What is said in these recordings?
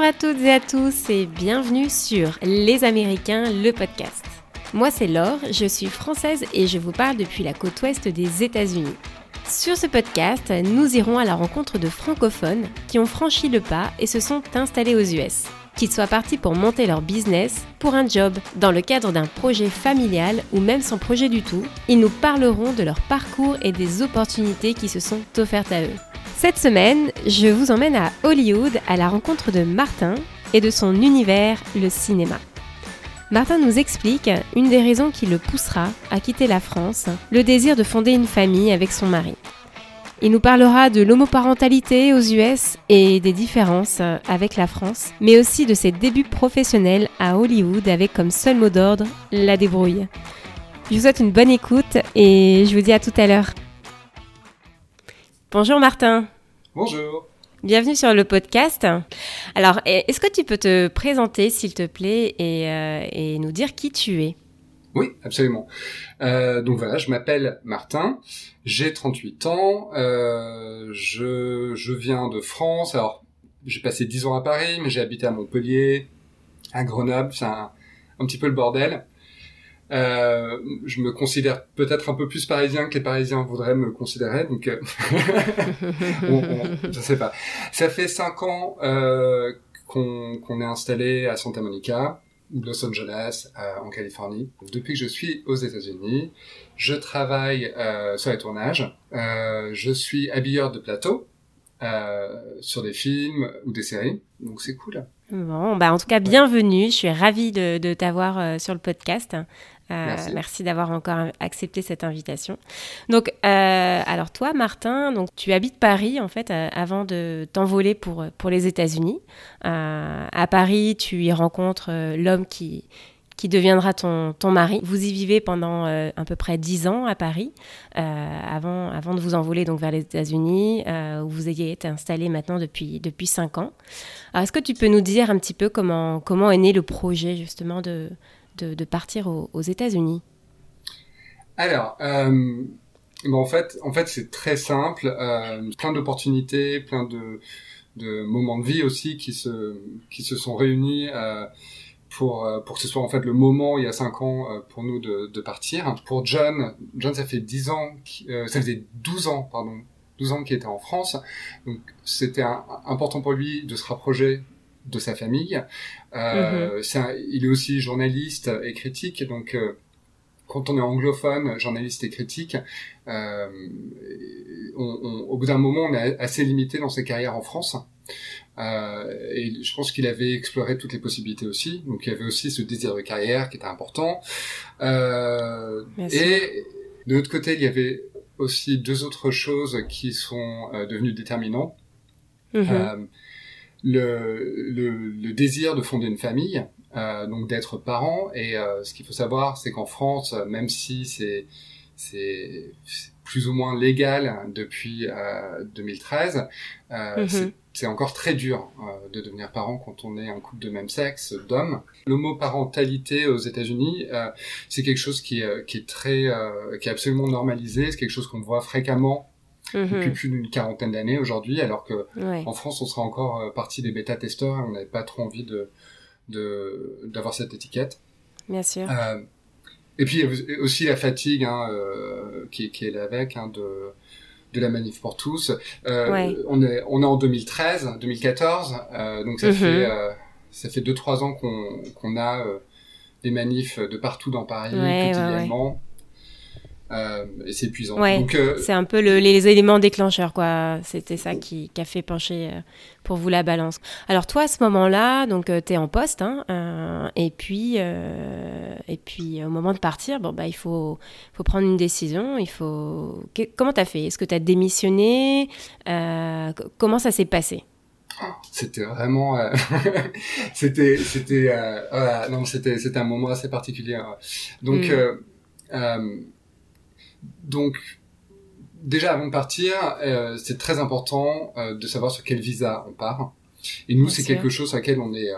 Bonjour à toutes et à tous et bienvenue sur Les Américains, le podcast. Moi c'est Laure, je suis française et je vous parle depuis la côte ouest des États-Unis. Sur ce podcast, nous irons à la rencontre de francophones qui ont franchi le pas et se sont installés aux US. Qu'ils soient partis pour monter leur business, pour un job, dans le cadre d'un projet familial ou même sans projet du tout, ils nous parleront de leur parcours et des opportunités qui se sont offertes à eux. Cette semaine, je vous emmène à Hollywood à la rencontre de Martin et de son univers, le cinéma. Martin nous explique une des raisons qui le poussera à quitter la France, le désir de fonder une famille avec son mari. Il nous parlera de l'homoparentalité aux US et des différences avec la France, mais aussi de ses débuts professionnels à Hollywood avec comme seul mot d'ordre la débrouille. Je vous souhaite une bonne écoute et je vous dis à tout à l'heure. Bonjour Martin. Bonjour. Bienvenue sur le podcast. Alors, est-ce que tu peux te présenter, s'il te plaît, et, euh, nous dire qui tu es? Oui, absolument. Euh, donc voilà, je m'appelle Martin, j'ai 38 ans, euh, je, je viens de France. Alors, j'ai passé 10 ans à Paris, mais j'ai habité à Montpellier, à Grenoble, c'est un, un petit peu le bordel. Euh, je me considère peut-être un peu plus parisien que les Parisiens voudraient me considérer, donc euh, on, je sais pas. Ça fait cinq ans euh, qu'on est installé à Santa Monica, Los Angeles, euh, en Californie. Depuis que je suis aux États-Unis, je travaille sur les tournages. Je suis habilleur de plateau sur des films ou des séries, donc c'est cool. Bon, bah en tout cas, bienvenue. Je suis ravie de, de t'avoir sur le podcast. Euh, merci, d'avoir encore accepté cette invitation. Donc, euh, alors toi, Martin, donc tu habites Paris en fait euh, avant de t'envoler pour pour les États-Unis. à Paris, tu y rencontres l'homme qui qui deviendra ton, ton mari. Vous y vivez pendant à peu près dix ans à Paris, avant, avant de vous envoler donc vers les États-Unis, où vous ayez été installé maintenant depuis, depuis cinq ans. est-ce que tu peux nous dire un petit peu comment, comment est né le projet justement de, de, partir aux, États-Unis Alors, euh, en fait, en fait c'est très simple. Euh, plein d'opportunités, plein de, moments de vie aussi qui se, qui se sont réunis. Euh, pour, pour que ce soit en fait le moment il y a cinq ans pour nous de, partir. Pour John, John ça fait 10 ans, ça faisait 12 ans pardon, 12 ans qu'il était en France. Donc c'était important pour lui de se rapprocher de sa famille. Euh, mhm. il est aussi journaliste et critique, donc euh, quand on est anglophone, journaliste et critique, euh, au bout d'un moment, on est assez limité dans ses carrières en France. et je pense qu'il avait exploré toutes les possibilités aussi. Donc il y avait aussi ce désir de carrière qui était important. et de l'autre côté, il y avait aussi deux autres choses qui sont devenues déterminantes. Mhm le, le, le, désir de fonder une famille, euh, donc d'être parent. Et euh, ce qu'il faut savoir, c'est qu'en France, même si c'est c'est plus ou moins légal depuis euh, 2013, euh, mhm. c'est encore très dur euh, de devenir parent quand on est un couple de même sexe, d'hommes. L'homoparentalité aux États-Unis, euh, c'est quelque chose qui, qui est très, qui est absolument normalisé. C'est quelque chose qu'on voit fréquemment depuis mhm. plus d'une quarantaine d'années aujourd'hui, alors que en France, on sera encore euh, partie des bêta-testeurs et on n'avait pas trop envie de d'avoir cette étiquette. Bien sûr. Euh, et puis aussi la fatigue hein, euh, qui, qui est là avec hein, de de la manif pour tous. Euh, on est on est en 2013, 2014, euh, donc ça mhm. fait euh, ça fait deux trois ans qu'on qu'on a des manifs de partout dans Paris quotidiennement. Euh, et c'est épuisant. Donc, euh, c'est un peu le, les éléments déclencheurs, quoi. C'était ça qui, qui, a fait pencher euh, pour vous la balance. Alors toi, à ce moment-là, donc tu es en poste, hein, et puis et puis au moment de partir, bon bah il faut faut prendre une décision. Il faut comment t'as fait? Est-ce que t'as démissionné? Comment ça s'est passé? C'était vraiment c'était c'était voilà, non c'était c'était un moment assez particulier hein. donc mm. Donc, déjà avant de partir, euh, c'est très important euh, de savoir sur quel visa on part. Et nous, c'est quelque chose sur lequel on est, euh,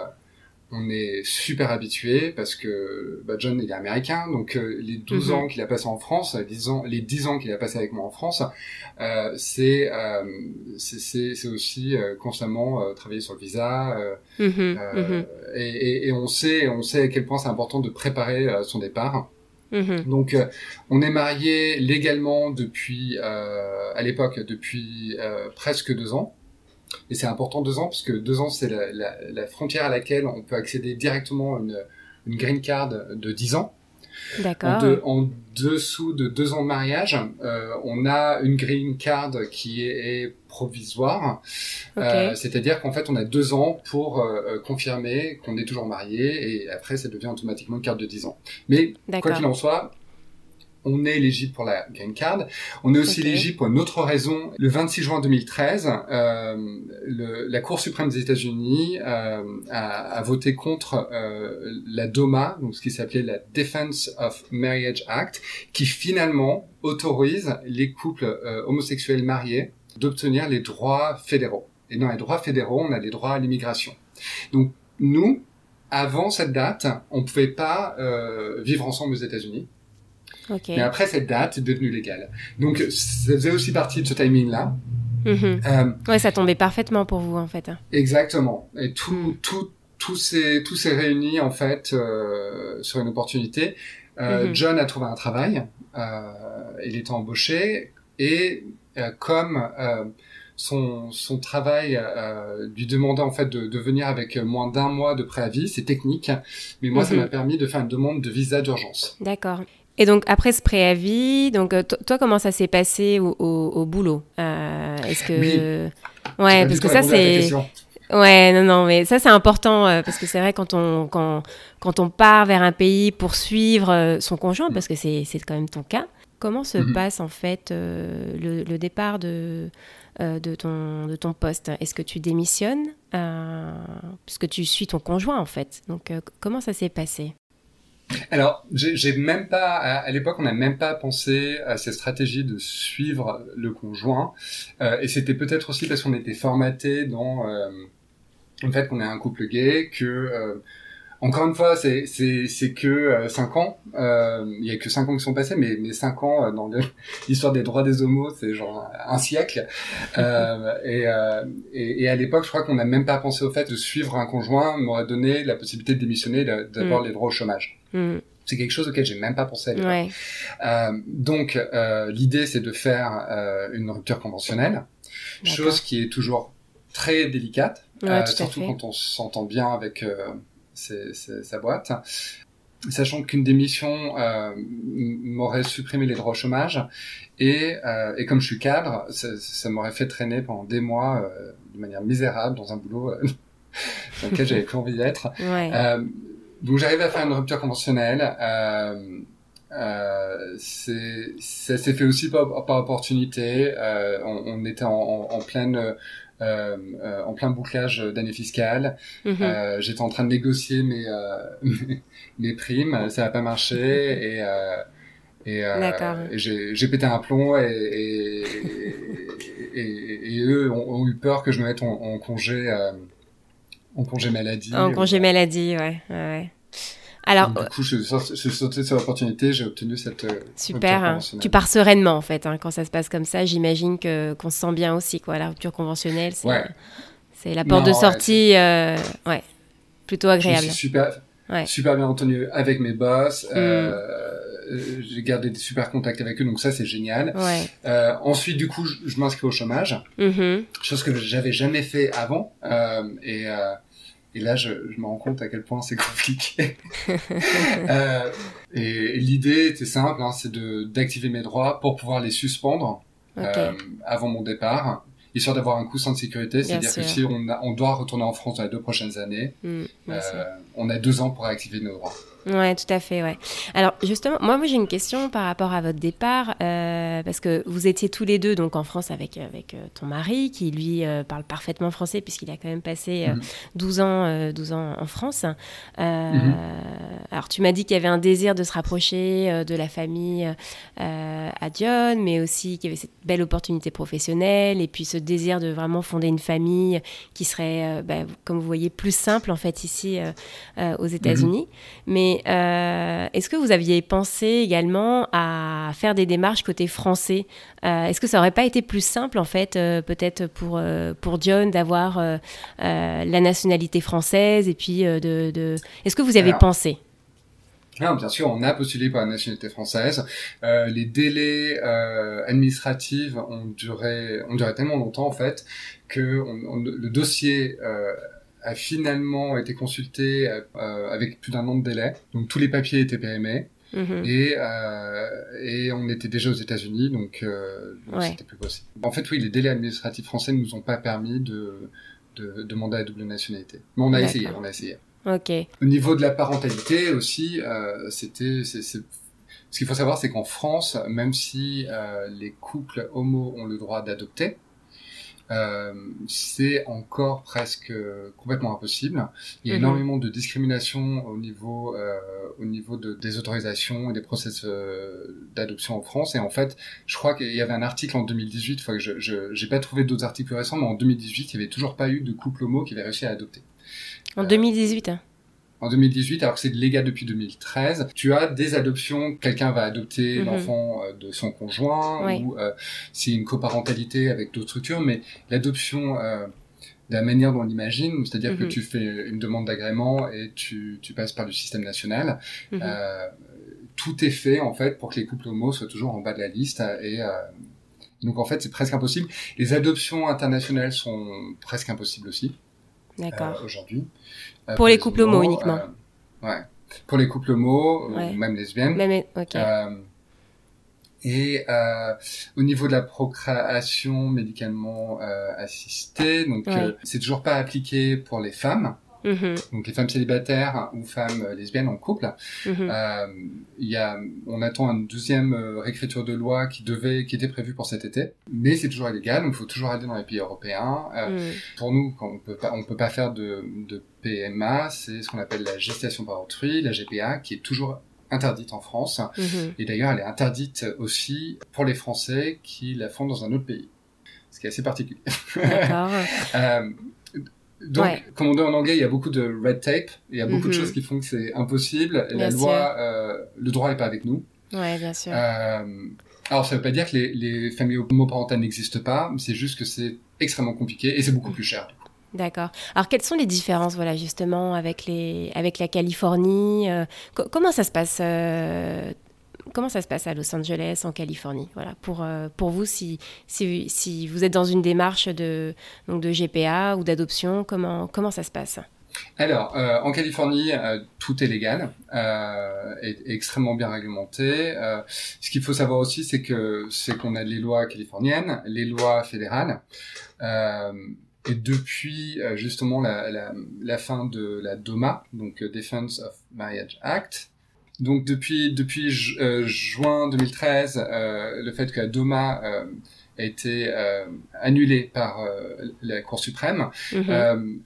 on est super habitué parce que bah, John il est américain, donc euh, les 12 Mhm. ans qu'il a passé en France, les 10 ans, les 10 ans qu'il a passé avec moi en France, euh, c'est euh, c'est- aussi euh, constamment euh, travailler sur le visa. euh, Mhm, euh, mhm, et, et- et on sait on sait à quel point c'est important de préparer euh, son départ. Mhm. Donc, euh, on est marié légalement depuis, euh, à l'époque, depuis euh, presque deux ans. Et c'est important deux ans parce que deux ans, c'est la, frontière à laquelle on peut accéder directement à une, green card de 10 ans. En, de- en dessous de deux ans de mariage, euh, on a une green card qui est, est provisoire. Euh, C'est-à-dire qu'en fait, on a deux ans pour euh, confirmer qu'on est toujours marié et après, ça devient automatiquement une carte de 10 ans. Mais quoi qu'il en soit, on est éligible pour la green card. On est aussi Ok. éligible pour une autre raison. Le 26 juin 2013, euh, le- la Cour suprême des États-Unis euh, a, a voté contre euh, la DOMA, donc ce qui s'appelait la Defense of Marriage Act, qui finalement autorise les couples euh, homosexuels mariés d'obtenir les droits fédéraux. Et dans les droits fédéraux, on a les droits à l'immigration. Donc nous, avant cette date, on pouvait pas euh, vivre ensemble aux États-Unis. Ok. Mais après cette date, c'est devenu légal. Donc ça faisait aussi partie de ce timing-là. Euh, Ouais, ça tombait parfaitement pour vous en fait. exactement. Et tout, Mm. tout, tout s'est, tout s'est réuni en fait euh, sur une opportunité. Euh, Mhm. John a trouvé un travail. Il était embauché et comme son, son travail euh, lui demandait en fait de, de venir avec moins d'un mois de préavis, c'est technique. Mais moi, ça Mhm. m'a permis de faire une demande de visa d'urgence. D'accord. Et donc après ce préavis, donc euh, to- toi comment ça s'est passé au, au, au boulot Euh, Est-ce que Oui. ouais parce que ça c'est ouais non non mais ça c'est important euh, parce que c'est vrai quand on quand quand on part vers un pays pour suivre euh, son conjoint parce que c'est c'est quand même ton cas. Comment se Mhm. passe en fait le, le départ de de ton de ton poste? Est-ce que tu démissionnes puisque tu suis ton conjoint en fait? Donc comment ça s'est passé? Alors, j'ai même pas, à, à l'époque, on n'a même pas pensé à cette stratégie de suivre le conjoint. Euh, et c'était peut-être aussi parce qu'on était formaté dans euh, le fait qu'on est un couple gay, que, euh, encore une fois, c'est que euh, cinq ans. Euh, Il y a que cinq ans qui sont passés, mais mais cinq ans euh, dans l'histoire des droits des homos, c'est genre un siècle. Euh, et, euh, et, et à l'époque, je crois qu'on n'a même pas pensé au fait de suivre un conjoint m'aurait donné la possibilité de démissionner, d'avoir Mm. les droits au chômage. Hmm, C'est quelque chose auquel j'ai même pas pensé à. Ouais. Euh, donc, euh, l'idée, c'est de faire euh, une rupture conventionnelle, chose qui est toujours très délicate, Ouais, euh, surtout quand on s'entend bien avec euh, ses- ses- sa boîte. Sachant qu'une démission euh, m'aurait supprimé les droits au chômage, et, euh, et comme je suis cadre, ça, ça m'aurait fait traîner pendant des mois euh, de manière misérable dans un boulot euh, dans lequel j'avais plus envie d'être. Ouais. Donc j'arrive à faire une rupture conventionnelle. Euh, euh, c'est- ça s'est fait aussi par, par opportunité. Euh, on, on était en, en, en pleine euh, euh, en plein bouclage d'année fiscale. Mhm. Euh, J'étais en train de négocier mes euh, mes primes. Ça n'a pas marché et euh, et, euh, et j'ai j'ai pété un plomb et, et, et, et eux ont, ont eu peur que je me mette en, en congé euh, en congé maladie. En congé maladie, ouais, ouais. Alors, Donc, du coup, je, je suis sauté sur l'opportunité, j'ai obtenu cette. euh, super. hein. Tu pars sereinement, en fait, hein, quand ça se passe comme ça. J'imagine que qu'on se sent bien aussi, quoi. La rupture conventionnelle, c'est Ouais. c'est la porte Non, de ouais, sortie, euh, ouais, plutôt Je agréable. suis super, Ouais. super bien entendu avec mes boss. Mm. Euh, j'ai gardé des super contacts avec eux, donc ça c'est génial. Ouais. Euh, ensuite, du coup, je, je m'inscris au chômage, Mhm. chose que j'avais jamais fait avant. Euh, et, euh, et là, je, je me rends compte à quel point c'est compliqué. euh, et, et l'idée était simple, hein, c'est de d'activer mes droits pour pouvoir les suspendre euh, avant mon départ, histoire d'avoir un coussin de sécurité. C'est-à-dire que si on, a- on doit retourner en France dans les deux prochaines années, Mm, euh, on a deux ans pour activer nos droits. Ouais, tout à fait, ouais. Alors justement, moi, moi j'ai une question par rapport à votre départ, euh, parce que vous étiez tous les deux donc en France avec avec euh, ton mari, qui lui euh, parle parfaitement français puisqu'il a quand même passé euh, Mhm. 12 ans, euh, 12 ans en France. Mhm. Alors tu m'as dit qu'il y avait un désir de se rapprocher de la famille à Dion, mais aussi qu'il y avait cette belle opportunité professionnelle et puis ce désir de vraiment fonder une famille qui serait, bah, comme vous voyez, plus simple en fait ici aux États-Unis. Mais euh, est-ce que vous aviez pensé également à faire des démarches côté français Euh, Est-ce que ça aurait pas été plus simple en fait, euh, peut-être pour pour John d'avoir la nationalité française et puis de, de... Est-ce que vous y avez Alors, pensé? Non, bien sûr, on a postulé pour la nationalité française. Euh, les délais euh, administratifs ont duré, ont duré tellement longtemps en fait que on- on- le dossier euh, a finalement été consulté euh, avec plus d'un an de délai. Donc tous les papiers étaient périmés Mhm. et euh, et on était déjà aux États-Unis, donc euh, Ouais. c'était plus possible. En fait, oui, les délais administratifs français ne nous ont pas permis de de demander la double nationalité. Mais on a essayé, on a essayé. Ok. Au niveau de la parentalité aussi, euh, c'était, ce qu'il faut savoir, c'est qu'en France, même si euh, les couples homo ont le droit d'adopter, euh, c'est encore presque euh, complètement impossible. Il y a Mhm. énormément de discrimination au niveau, euh, au niveau de, des autorisations et des process d'adoption en France. Et en fait, je crois qu'il y avait un article en 2018. Faut que je, je, j'ai pas trouvé d'autres articles plus récents, mais en 2018, il y avait toujours pas eu de couple homo qui avait réussi à adopter En Euh, 2018. hein. En 2018, alors que c'est légal depuis 2013, tu as des adoptions, quelqu'un va adopter Mhm. l'enfant euh, de son conjoint, Oui. ou euh, c'est une coparentalité avec d'autres structures, mais l'adoption, euh, de la manière dont on l'imagine, c'est-à-dire que Mhm. tu fais une demande d'agrément et tu, tu passes par le système national, Mhm. euh, tout est fait en fait pour que les couples homo soient toujours en bas de la liste et euh, donc en fait c'est presque impossible. Les adoptions internationales sont presque impossibles aussi D'accord. euh, aujourd'hui. Euh, Pour les couples homo uniquement. euh, ouais. Pour les couples homo Ouais. même lesbiennes. Même- ok. Et euh, au niveau de la procréation médicalement euh, assistée, donc Ouais. euh, c'est toujours pas appliqué pour les femmes, Mhm, donc les femmes célibataires ou femmes euh, lesbiennes en couple. mhm. Euh, y a, on attend une deuxième euh, réécriture de loi qui devait, qui était prévue pour cet été, mais c'est toujours illégal, donc il faut toujours aller dans les pays européens. Euh, Mhm. pour nous, quand on peut pas, on peut pas faire de, de PMA, c'est ce qu'on appelle la gestation par autrui, la GPA, qui est toujours interdite en France. Et d'ailleurs, elle est interdite aussi pour les Français qui la font dans un autre pays. Ce qui est assez particulier. Euh, donc, Ouais. comme on dit en anglais, il y a beaucoup de red tape. Il y a beaucoup de Mhm. choses qui font que c'est impossible. Et la loi, euh, le droit n'est pas avec nous. Ouais, bien sûr. Euh, alors, ça veut pas dire que les, les familles homoparentales n'existent pas. C'est juste que c'est extrêmement compliqué et c'est beaucoup plus cher. D'accord. Alors, quelles sont les différences, voilà, justement, avec, les, avec la Californie euh, co- Comment ça se passe Comment ça se passe à Los Angeles, en Californie Voilà, pour, euh, pour vous, si, si, vous êtes dans une démarche de, donc de GPA ou d'adoption, comment, comment ça se passe? Alors, euh, en Californie, euh, tout est légal euh, et extrêmement bien réglementé. Ce qu'il faut savoir aussi, c'est que c'est qu'on a les lois californiennes, les lois fédérales, et depuis justement la, la, la fin de la DOMA, donc Defense of Marriage Act. Donc depuis depuis ju- euh, juin 2013, euh, le fait que la DOMA euh, a été euh, annulée par la Cour suprême, Mhm.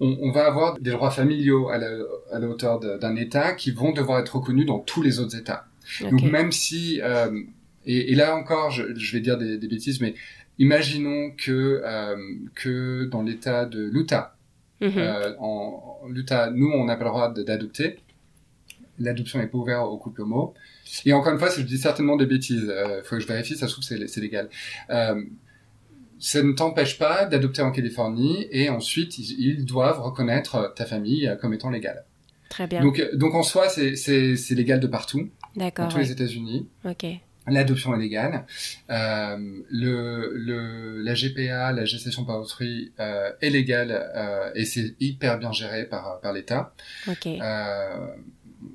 on, on va avoir des droits familiaux à la, à la hauteur d'un État qui vont devoir être reconnus dans tous les autres États. Donc même si, et, et là encore, je, je vais dire des, des bêtises, mais imaginons que que dans l'État de l'Utah, Mhm. en, en l'Utah, nous on n'a pas le droit d'adopter. L'adoption n'est pas ouverte aux couples homo. Et encore une fois, je dis certainement des bêtises. Il faut que je vérifie, ça se trouve c'est c'est légal. Euh, ça ne t'empêche pas d'adopter en Californie et ensuite ils, doivent reconnaître ta famille euh, comme étant légale. Très bien. Donc, euh, donc en soi, c'est- légal de partout, dans D'accord. tous ouais. les États-Unis. Ok. L'adoption est légale. Euh, le, le, la GPA, la gestation par autrui, euh, est légale euh, et c'est hyper bien géré par, par l'État. Ok.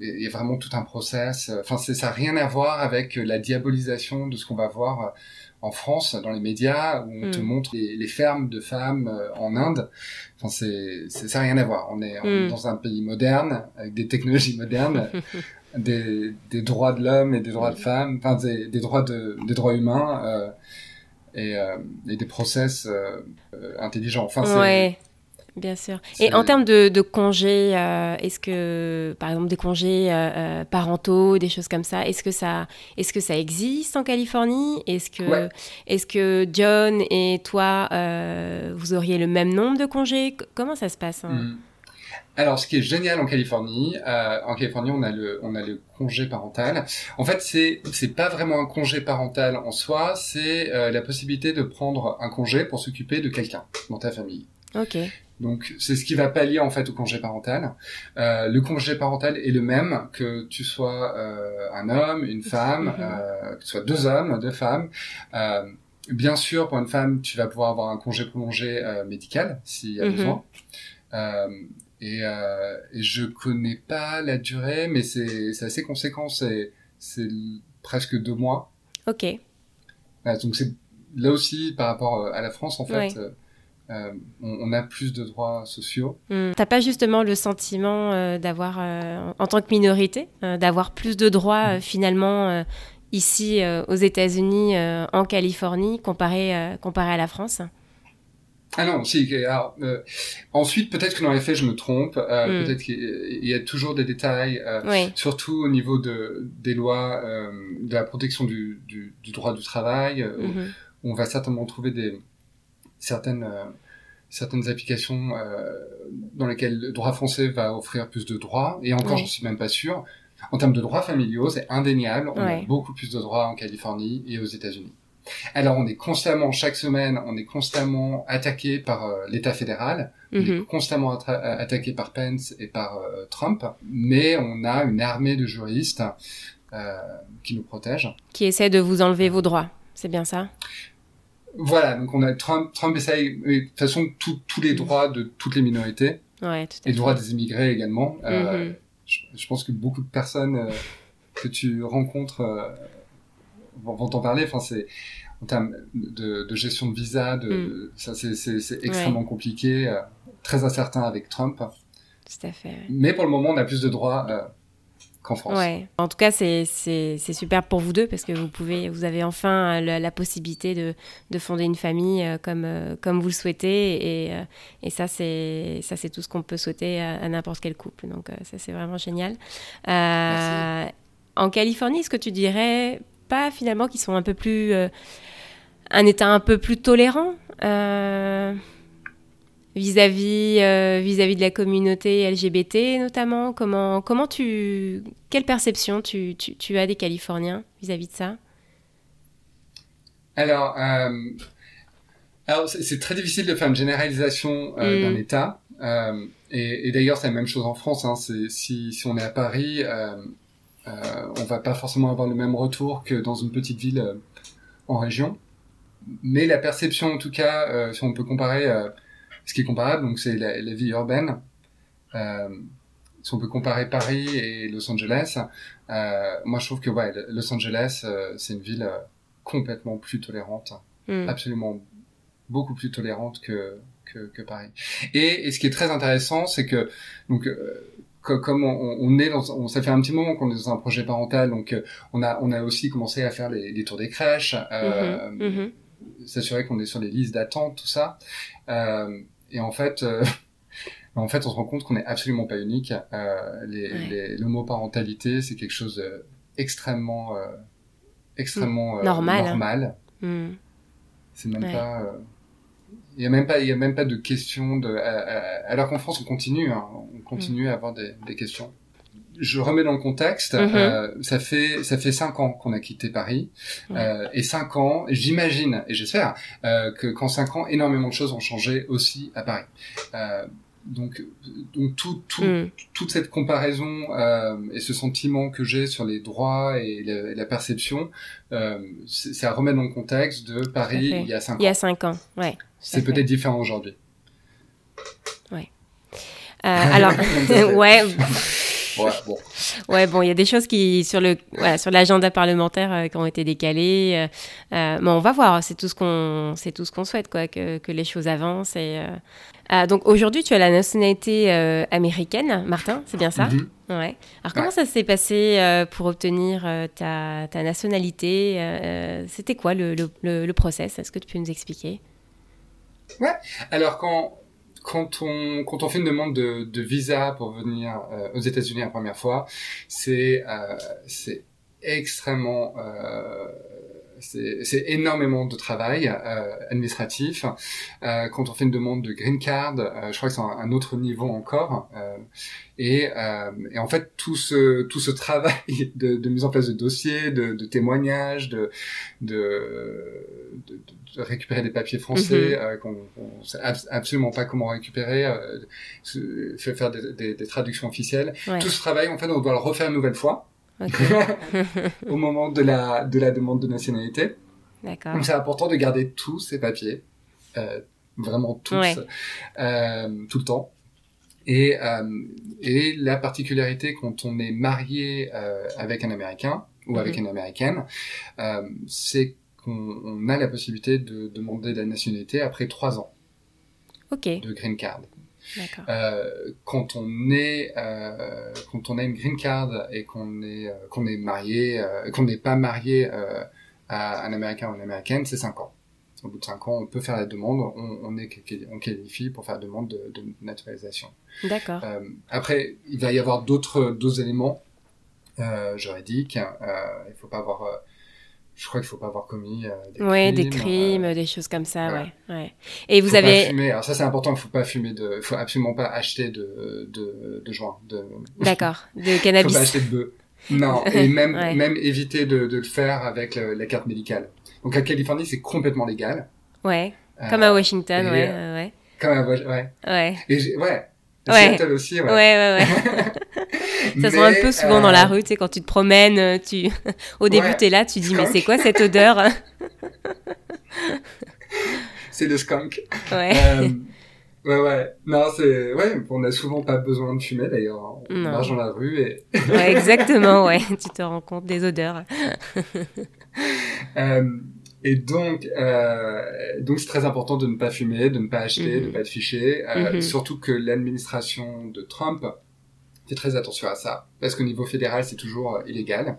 Euh, il y a vraiment tout un process. Enfin, ça n'a rien à voir avec la diabolisation de ce qu'on va voir en France dans les médias où on te mm. montre les, fermes de femmes en Inde. Enfin, c'est ça n'a rien à voir. On est, mm. dans un pays moderne avec des technologies modernes. des, des droits de l'homme et des droits de femmes, enfin des, des droits de, des droits humains euh, et, euh, et, des process euh, intelligents. Enfin, ouais. Bien sûr. Et en termes de, de congés, est-ce que, par exemple, des congés parentaux, des choses comme ça, est-ce que ça, est-ce que ça existe en Californie? Est-ce que, est-ce que John et toi, vous auriez le même nombre de congés? Comment ça se passe hein? Hmm. Alors, ce qui est génial en Californie, euh, en Californie, on a le, on a le congé parental. En fait, c'est, c'est pas vraiment un congé parental en soi, c'est euh, la possibilité de prendre un congé pour s'occuper de quelqu'un dans ta famille. Ok. Donc, c'est ce qui va pallier en fait au congé parental. Euh, le congé parental est le même que tu sois euh, un homme, une femme, euh, que tu sois deux hommes, deux femmes. Euh, bien sûr, pour une femme, tu vas pouvoir avoir un congé prolongé médical s'il y a mhm. besoin. Euh, et, euh, et je connais pas la durée, mais c'est assez conséquent. C'est presque deux mois. Ok. donc c'est là aussi par rapport euh, à la France en fait. Euh, euh, on, a plus de droits sociaux. Hmm. T'as pas justement le sentiment euh, d'avoir, en tant que minorité, d'avoir plus de droits finalement ici aux États-Unis, en Californie, comparé, comparé à la France? Ah non, si. Alors, euh, ensuite, peut-être que dans les faits, je me trompe. Euh, hmm. Peut-être qu'il y a toujours des détails, euh, surtout au niveau de des lois euh, de la protection du, du, du droit du travail. Mhm. on va certainement trouver des certaines certaines applications dans lesquelles le droit français va offrir plus de droits. Et encore, je suis même pas sûr. En termes de droits familiaux, c'est indéniable. On a beaucoup plus de droits en Californie et aux États-Unis. Alors on est constamment, chaque semaine, on est constamment attaqué par euh, l'État fédéral, on est mhm. constamment euh, attaqué par Pence et par euh, Trump, mais on a une armée de juristes qui nous protègent. Qui essaient de vous enlever vos droits, c'est bien ça? Voilà, donc on a Trump, Trump essaye, de toute façon, tous les droits de toutes les minorités, ouais, tout et les droits des immigrés également. Mhm. je, pense que beaucoup de personnes que tu rencontres vont t'en parler. Enfin, c'est en termes de, de, gestion de visa, de, mm. ça c'est extrêmement compliqué, euh, très incertain avec Trump. Tout à fait. Mais pour le moment, on a plus de droits euh, qu'en France. Ouais. En tout cas, c'est super pour vous deux parce que vous pouvez, vous avez enfin la, possibilité de, de, fonder une famille euh, comme, comme vous le souhaitez et, et ça c'est tout ce qu'on peut souhaiter à, n'importe quel couple. Donc ça c'est vraiment génial. en Californie, est-ce que tu dirais finalement qui sont un peu plus euh, un état un peu plus tolérant euh, vis-à-vis euh, vis-à-vis de la communauté LGBT notamment? Comment comment tu quelle perception tu, tu, as des Californiens vis-à-vis de ça? Alors alors c'est très difficile de faire une généralisation mm. d'un État et, et d'ailleurs c'est la même chose en France hein, si, si on est à Paris euh, on va pas forcément avoir le même retour que dans une petite ville euh, en région. Mais la perception, en tout cas, euh, si on peut comparer, ce qui est comparable, donc c'est la, vie urbaine. si on peut comparer Paris et Los Angeles, moi je trouve que ouais, Los Angeles, c'est une ville complètement plus tolérante, hmm. absolument beaucoup plus tolérante que, que, Paris. Et, et, ce qui est très intéressant, c'est que donc comme on, on, est dans, on, ça fait un petit moment qu'on est dans un projet parental, donc euh, on a on a aussi commencé à faire les, les tours des crèches, euh, mhm. s'assurer qu'on est sur les listes d'attente, tout ça. Euh, et en fait, euh, en fait, on se rend compte qu'on n'est absolument pas unique. Euh, les, l'homoparentalité, c'est quelque chose d'extrêmement extrêmement normal. normal. Mm. C'est même pas il y a même pas, il y a même pas de questions de. alors qu'en France, on continue, hein, on continue à avoir des, des, questions. Je remets dans le contexte. Mm-hmm. euh, ça fait ça fait cinq ans qu'on a quitté Paris euh, et cinq ans. J'imagine et j'espère euh, que qu'en cinq ans, énormément de choses ont changé aussi à Paris. Euh, donc, donc tout, tout, mm. toute cette comparaison euh, et ce sentiment que j'ai sur les droits et la, la perception, euh, c'est à remettre dans le contexte de Paris il y a cinq ans. Il y a cinq ans, ouais. C'est peut-être différent aujourd'hui. Ouais. Euh, alors, ouais. Ouais, bon. ouais, bon, il y a des choses qui sur le voilà, sur l'agenda parlementaire euh, qui ont été décalées. Euh, euh, mais on va voir. C'est tout ce qu'on c'est tout ce qu'on souhaite, quoi, que, que, les choses avancent. Et donc aujourd'hui, tu as la nationalité américaine, Martin, c'est bien ça? Mhm. Ouais. Alors comment ça s'est passé pour obtenir ta, ta nationalité C'était quoi le, le, le, le process? Est-ce que tu peux nous expliquer? Ouais. Alors quand quand on quand on fait une demande de, visa pour venir euh, aux États-Unis la première fois, c'est euh, c'est extrêmement euh, c'est énormément de travail euh, administratif. Euh, quand on fait une demande de green card, euh, je crois que c'est un, un, autre niveau encore. euh, et, euh, et, en fait, tout ce tout ce travail de, de mise en place de dossiers, de, de témoignages, de de, de récupérer des papiers français Mhm. euh, qu'on ne sait abs- absolument pas comment récupérer, euh, faire des, des- des traductions officielles. Ouais. Tout ce travail, en fait, on doit le refaire une nouvelle fois Au moment de la, de la demande de nationalité. D'accord. Donc c'est important de garder tous ces papiers, euh, vraiment tous, Ouais. euh, tout le temps. Et, euh, et la particularité quand on est marié avec un Américain ou avec Mhm. une Américaine, c'est qu'on on a la possibilité de demander la nationalité après trois ans de green card. Euh, quand on est euh, quand on a une green card et qu'on est euh, qu'on est marié qu'on n'est pas marié à un américain ou une américaine c'est cinq ans. Au bout de cinq ans on peut faire la demande. On, on est on qualifie pour faire la demande de, de naturalisation. D'accord. après il va y avoir d'autres d'autres éléments. Juridiques euh, il faut pas avoir je crois qu'il faut pas avoir commis euh, des Ouais, des crimes, crimes, euh, des choses comme ça, voilà. ouais. ouais. Et vous faut pas avez, fumer. Alors ça c'est important, il faut pas fumer de, faut absolument pas acheter de de, de joint, de, d'accord, de faut pas cannabis. acheter de bœuf. Non, et même Ouais. même éviter de, de le faire avec le- la carte médicale. Donc à Californie c'est complètement légal. Ouais, Euh, comme à Washington, et, ouais, euh, ouais, Comme à Wa- ouais. ouais. Et ouais. Ouais. Seattle aussi, Ouais, ouais. ouais, ouais. Ça se voit un peu souvent dans la euh, rue, tu sais, quand tu te promènes, euh, tu... au début, Ouais. t'es là, tu dis, mais c'est quoi cette odeur C'est le skunk. Ouais. Euh, ouais, ouais. Non, c'est, ouais, on n'a souvent pas besoin de fumer d'ailleurs. On Non. marche dans la rue et, ouais, exactement, ouais. Tu te rends compte des odeurs. Euh, et donc, euh, donc c'est très important de ne pas fumer, de ne pas acheter, Mhm. de ne pas être fiché. Euh, Mhm. Surtout que l'administration de Trump très attention à ça, parce qu'au niveau fédéral, c'est toujours euh, illégal.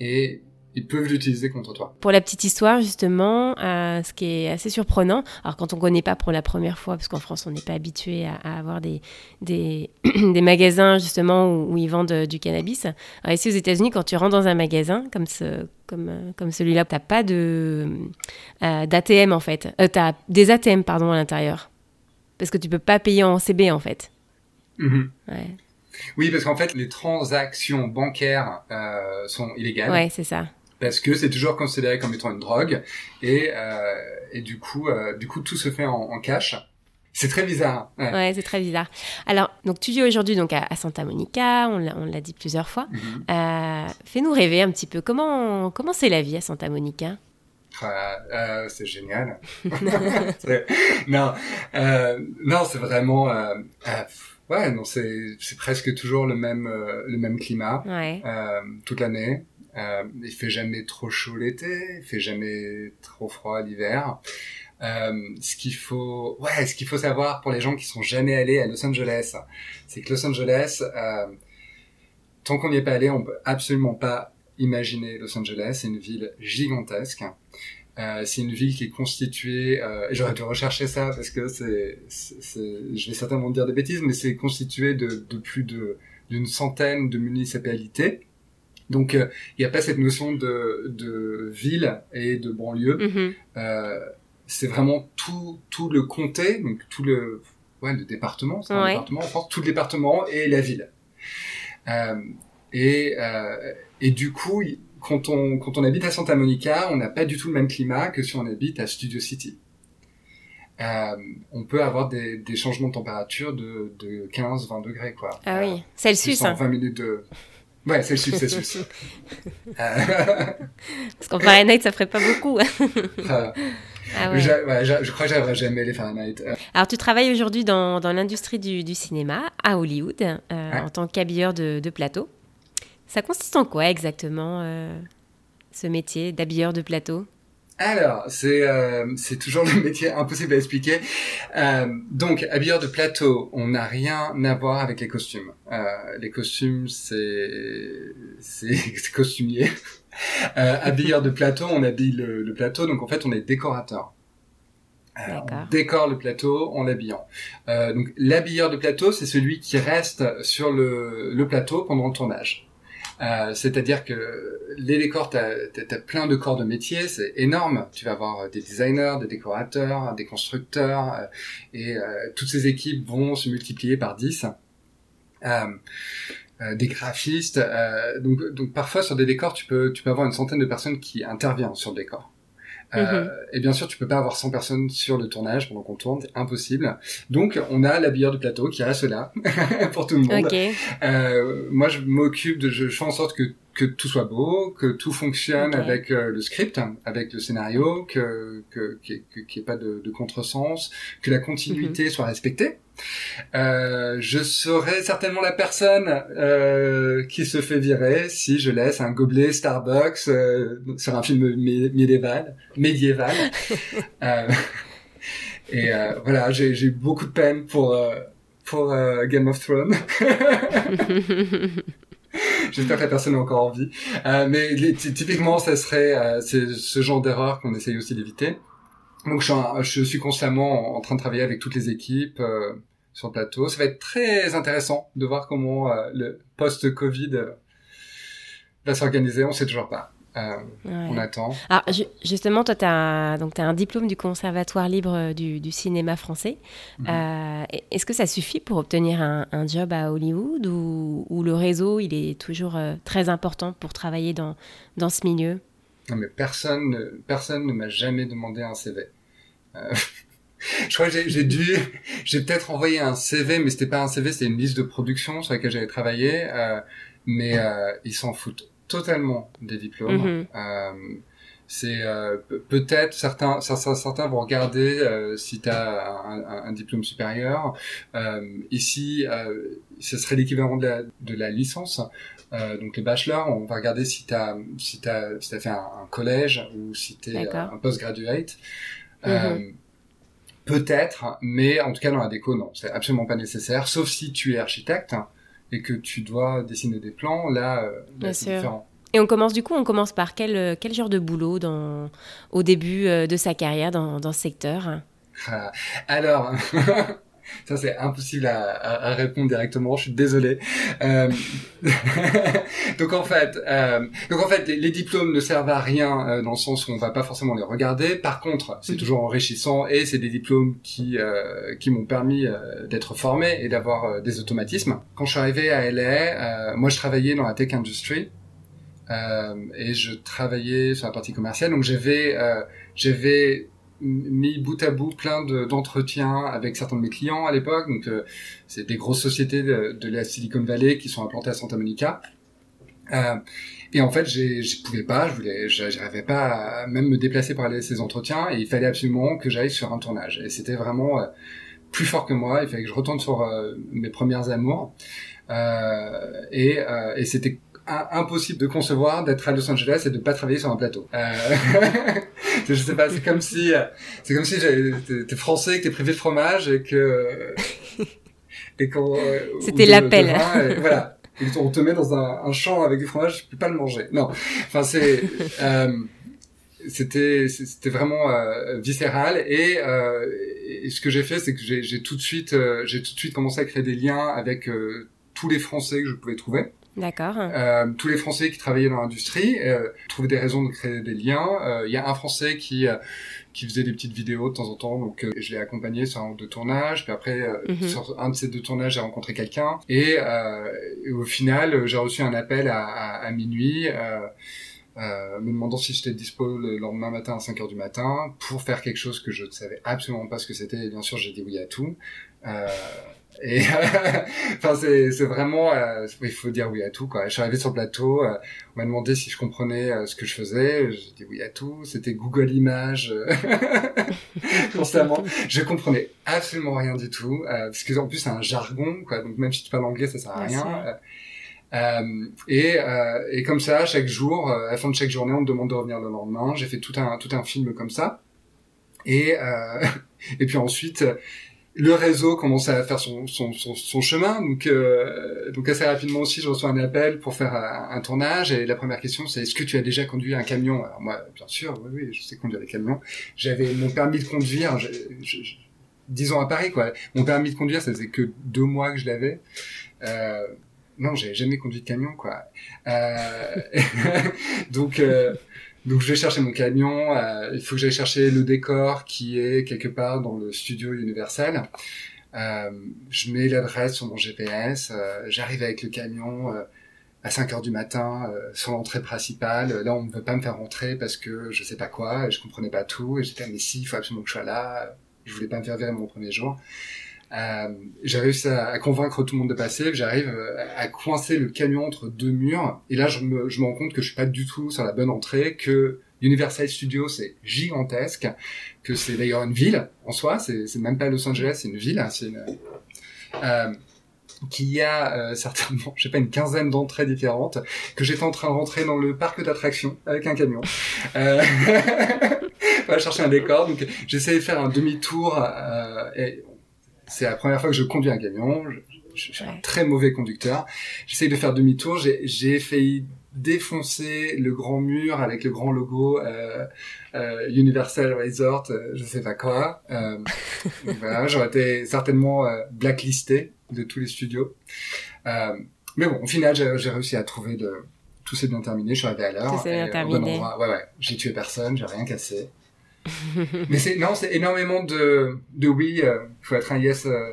Et ils peuvent l'utiliser contre toi. Pour la petite histoire, justement, euh, ce qui est assez surprenant, alors quand on connaît pas pour la première fois, parce qu'en France, on n'est pas habitué à, à avoir des, des, des magasins, justement, où, où ils vendent euh, du cannabis. Alors ici, aux États-Unis, quand tu rentres dans un magasin comme, ce, comme, euh, comme celui-là, tu n'as pas de, euh, d'ATM, en fait. Euh, tu as des ATM, pardon, à l'intérieur. Parce que tu peux pas payer en CB, en fait. Mhm. Ouais, Oui, parce qu'en fait, les transactions bancaires euh, sont illégales. ouais c'est ça. parce que c'est toujours considéré comme étant une drogue et euh, et du coup euh, du coup tout se fait en, en cash c'est très bizarre ouais. Ouais, c'est très bizarre. Alors, donc tu vis aujourd'hui donc à, à Santa Monica, on l'a, dit plusieurs fois. Mhm. Fais-nous rêver un petit peu. Comment comment c'est la vie à Santa Monica? Ah, euh, c'est génial non euh, non c'est vraiment euh, ouais non c'est c'est presque toujours le même euh, le même climat Ouais. euh, toute l'année. Euh, il fait jamais trop chaud l'été, il fait jamais trop froid l'hiver. Euh, ce qu'il faut, ouais, ce qu'il faut savoir pour les gens qui sont jamais allés à Los Angeles, c'est que Los Angeles, euh, tant qu'on n'y est pas allé, on peut absolument pas imaginer Los Angeles. C'est une ville gigantesque. Euh, c'est une ville qui est constituée, euh, j'aurais dû rechercher ça parce que c'est, je vais certainement dire des bêtises, mais c'est constitué de, de plus de d'une centaine de municipalités. Donc, euh, il n'y a pas cette notion de, de ville et de banlieue. Mhm. Euh, c'est vraiment tout, tout le comté, donc tout le, ouais, le département, c'est Ouais. département en France, tout le département et la ville. Euh, et, euh, et du coup, quand on, quand on habite à Santa Monica, on n'a pas du tout le même climat que si on habite à Studio City. Euh, on peut avoir des, des changements de température de, de 15-20 degrés, quoi. Ah Euh, oui, Celsius. plus en Hein. 20 minutes de... Ouais, Celsius, Celsius. euh, Parce qu'en Fahrenheit, ça ferait pas beaucoup. euh, Ah ouais. je, crois que j'arriverai jamais les Fahrenheit. Alors, tu travailles aujourd'hui dans, dans l'industrie du, du, cinéma à Hollywood en tant qu'habilleur de, de, plateau. Ça consiste en quoi exactement ce métier d'habilleur de plateau? Alors, c'est euh, c'est toujours le métier impossible à expliquer. Euh, donc, habilleur de plateau, on n'a rien à voir avec les costumes. Euh, les costumes, c'est c'est costumier. Euh, habilleur de plateau, on habille le, le, plateau, donc en fait, on est décorateur. Euh, on décore le plateau en l'habillant. Euh, donc, l'habilleur de plateau, c'est celui qui reste sur le, le plateau pendant le tournage. Euh, c'est-à-dire que les décors, tu as, plein de corps de métier, c'est énorme. Tu vas avoir des designers, des décorateurs, des constructeurs, euh, et euh, toutes ces équipes vont se multiplier par 10. des graphistes, donc, donc parfois sur des décors, tu peux, tu peux avoir une centaine de personnes qui interviennent sur le décor. Euh, mhm. Et bien sûr, tu peux pas avoir 100 personnes sur le tournage pendant qu'on tourne, c'est impossible. Donc, on a l'habilleur de plateau qui reste là pour tout le monde. Euh, moi, je m'occupe de, je fais en sorte que que tout soit beau, que tout fonctionne avec euh, le script, avec le scénario, que qu'il n'y ait pas de, de contresens, que la continuité mhm. soit respectée. Euh, je serai certainement la personne euh, qui se fait virer si je laisse un gobelet Starbucks euh, sur un film médiéval. médiéval. Euh, et voilà, j'ai beaucoup de peine pour pour Game of Thrones. J'espère que la personne a encore envie. Euh, mais typiquement, ça serait euh, ce genre d'erreur qu'on essaye aussi d'éviter. Donc je suis, je suis, constamment en train de travailler avec toutes les équipes euh, sur le plateau. Ça va être très intéressant de voir comment euh, le post-Covid va s'organiser. On sait toujours pas. Euh, on attend. Alors, justement, toi, tu as, as un diplôme du Conservatoire libre du, du cinéma français. Mhm. Euh, Est-ce que ça suffit pour obtenir un, un job à Hollywood ou, ou, le réseau, il est toujours euh, très important pour travailler dans, dans ce milieu? Non, mais personne, personne ne m'a jamais demandé un CV. Euh, je crois que j'ai dû, j'ai peut-être envoyé un CV, mais c'était pas un CV, c'était une liste de production sur laquelle j'avais travaillé, euh, mais ils s'en foutent totalement des diplômes. Mhm. Euh, c'est euh, peut-être certains, certains, certains vont regarder euh, si tu as un, un, diplôme supérieur. ici, ce serait l'équivalent de la, de la licence. donc les bachelors, on va regarder si tu as, si as, si as fait un, collège ou si tu es un postgraduate. Mhm. Peut-être, mais en tout cas dans la déco, non, c'est absolument pas nécessaire, sauf si tu es architecte et que tu dois dessiner des plans, là, euh, c'est différent. Et on commence du coup, on commence par quel, euh, quel genre de boulot dans, au début euh, de sa carrière dans, dans ce secteur? Alors, Ça, c'est impossible à, à, répondre directement. Je suis désolé. Euh... donc en fait, euh... donc en fait, les, diplômes ne servent à rien euh, dans le sens où on va pas forcément les regarder. Par contre, c'est toujours enrichissant et c'est des diplômes qui euh, qui m'ont permis euh, d'être formé et d'avoir des automatismes. Quand je suis arrivé à LA, moi je travaillais dans la tech industry. et je travaillais sur la partie commerciale, donc j'avais j'avais mis bout à bout plein d'entretiens avec certains de mes clients à l'époque. Donc, euh, c'est des grosses sociétés de, la Silicon Valley qui sont implantées à Santa Monica. Euh, et en fait, je pouvais pas, je voulais, pas à même me déplacer pour aller à ces entretiens. Et il fallait absolument que j'aille sur un tournage. Et c'était vraiment euh, plus fort que moi. Il fallait que je retourne sur mes premières amours. et, et c'était impossible de concevoir d'être à Los Angeles et de pas travailler sur un plateau. Euh... je sais pas, c'est comme si, c'est comme si t'es français, que t'es privé de fromage et que et quand euh, c'était l'appel. Voilà. Et on te met dans un, un, champ avec du fromage, tu peux pas le manger. Non. Enfin, c'est euh, c'était c'était vraiment euh, viscéral et, euh, et, ce que j'ai fait c'est que j'ai tout de suite j'ai tout de suite commencé à créer des liens avec tous les Français que je pouvais trouver D'accord. Euh, tous les Français qui travaillaient dans l'industrie euh, trouvaient des raisons de créer des liens. Euh, il y a un Français qui euh, qui faisait des petites vidéos de temps en temps, donc je l'ai accompagné sur un ou deux tournages. Puis après, mhm. sur un de ces deux tournages, j'ai rencontré quelqu'un. Et, au final, j'ai reçu un appel à, à, à minuit. Euh, me demandant si j'étais dispo le lendemain matin à 5 heures du matin pour faire quelque chose que je ne savais absolument pas ce que c'était et bien sûr j'ai dit oui à tout euh, Et enfin, c'est, c'est vraiment, euh, il faut dire oui à tout. Quoi. Je suis arrivé sur le plateau, euh, on m'a demandé si je comprenais euh, ce que je faisais. J'ai dit oui à tout. C'était Google Images constamment. Je comprenais absolument rien du tout, parce que en plus c'est un jargon. Quoi. Donc même si tu parles anglais, ça sert à rien. Euh, et, euh, et comme ça, chaque jour, à la fin de chaque journée, on me demande de revenir le lendemain. J'ai fait tout un tout un film comme ça. Et et puis ensuite, le réseau commence à faire son, son, son, chemin. Donc, euh, donc assez rapidement aussi, je reçois un appel pour faire un, tournage. Et la première question, c'est est-ce que tu as déjà conduit un camion? Alors moi, bien sûr, oui, oui, je sais conduire des camions. J'avais mon permis de conduire, je, disons à Paris, quoi. Mon permis de conduire, ça faisait que deux mois que je l'avais. Euh, non, j'ai jamais conduit de camion, quoi. Euh, donc, euh, donc je vais chercher mon camion, euh, il faut que j'aille chercher le décor qui est quelque part dans le studio Universal. Euh, je mets l'adresse sur mon GPS, euh, j'arrive avec le camion euh, à 5 heures du matin sur l'entrée principale. Là, on ne veut pas me faire rentrer parce que je sais pas quoi, et je comprenais pas tout, et j'étais mais si, il faut absolument que je sois là. Je voulais pas me faire virer mon premier jour. Euh, réussi à, convaincre tout le monde de passer, j'arrive euh, à coincer le camion entre deux murs, et là je me, je me rends compte que je suis pas du tout sur la bonne entrée, que Universal Studios c'est gigantesque, que c'est d'ailleurs une ville en soi, c'est, c'est même pas Los Angeles, c'est une ville, hein, c'est une, euh, qui a euh, certainement, je sais pas, une quinzaine d'entrées différentes, que j'étais en train de rentrer dans le parc d'attractions avec un camion. Euh, va chercher un décor, donc j'essayais de faire un demi-tour euh, c'est la première fois que je conduis un camion. Je, suis un très mauvais conducteur. J'essaye de faire demi-tour. J'ai failli défoncer le grand mur avec le grand logo euh, euh, Universal Resort, euh, je sais pas quoi. Euh, voilà, j'aurais été certainement blacklisté de tous les studios. Euh, mais bon, au final, j'ai réussi à trouver de tout s'est bien terminé. Je suis arrivé à l'heure. Tout s'est bien terminé. Ouais, ouais. J'ai tué personne, j'ai rien cassé. mais c'est non, c'est énormément de de oui. Il euh, faut être un yes. Euh,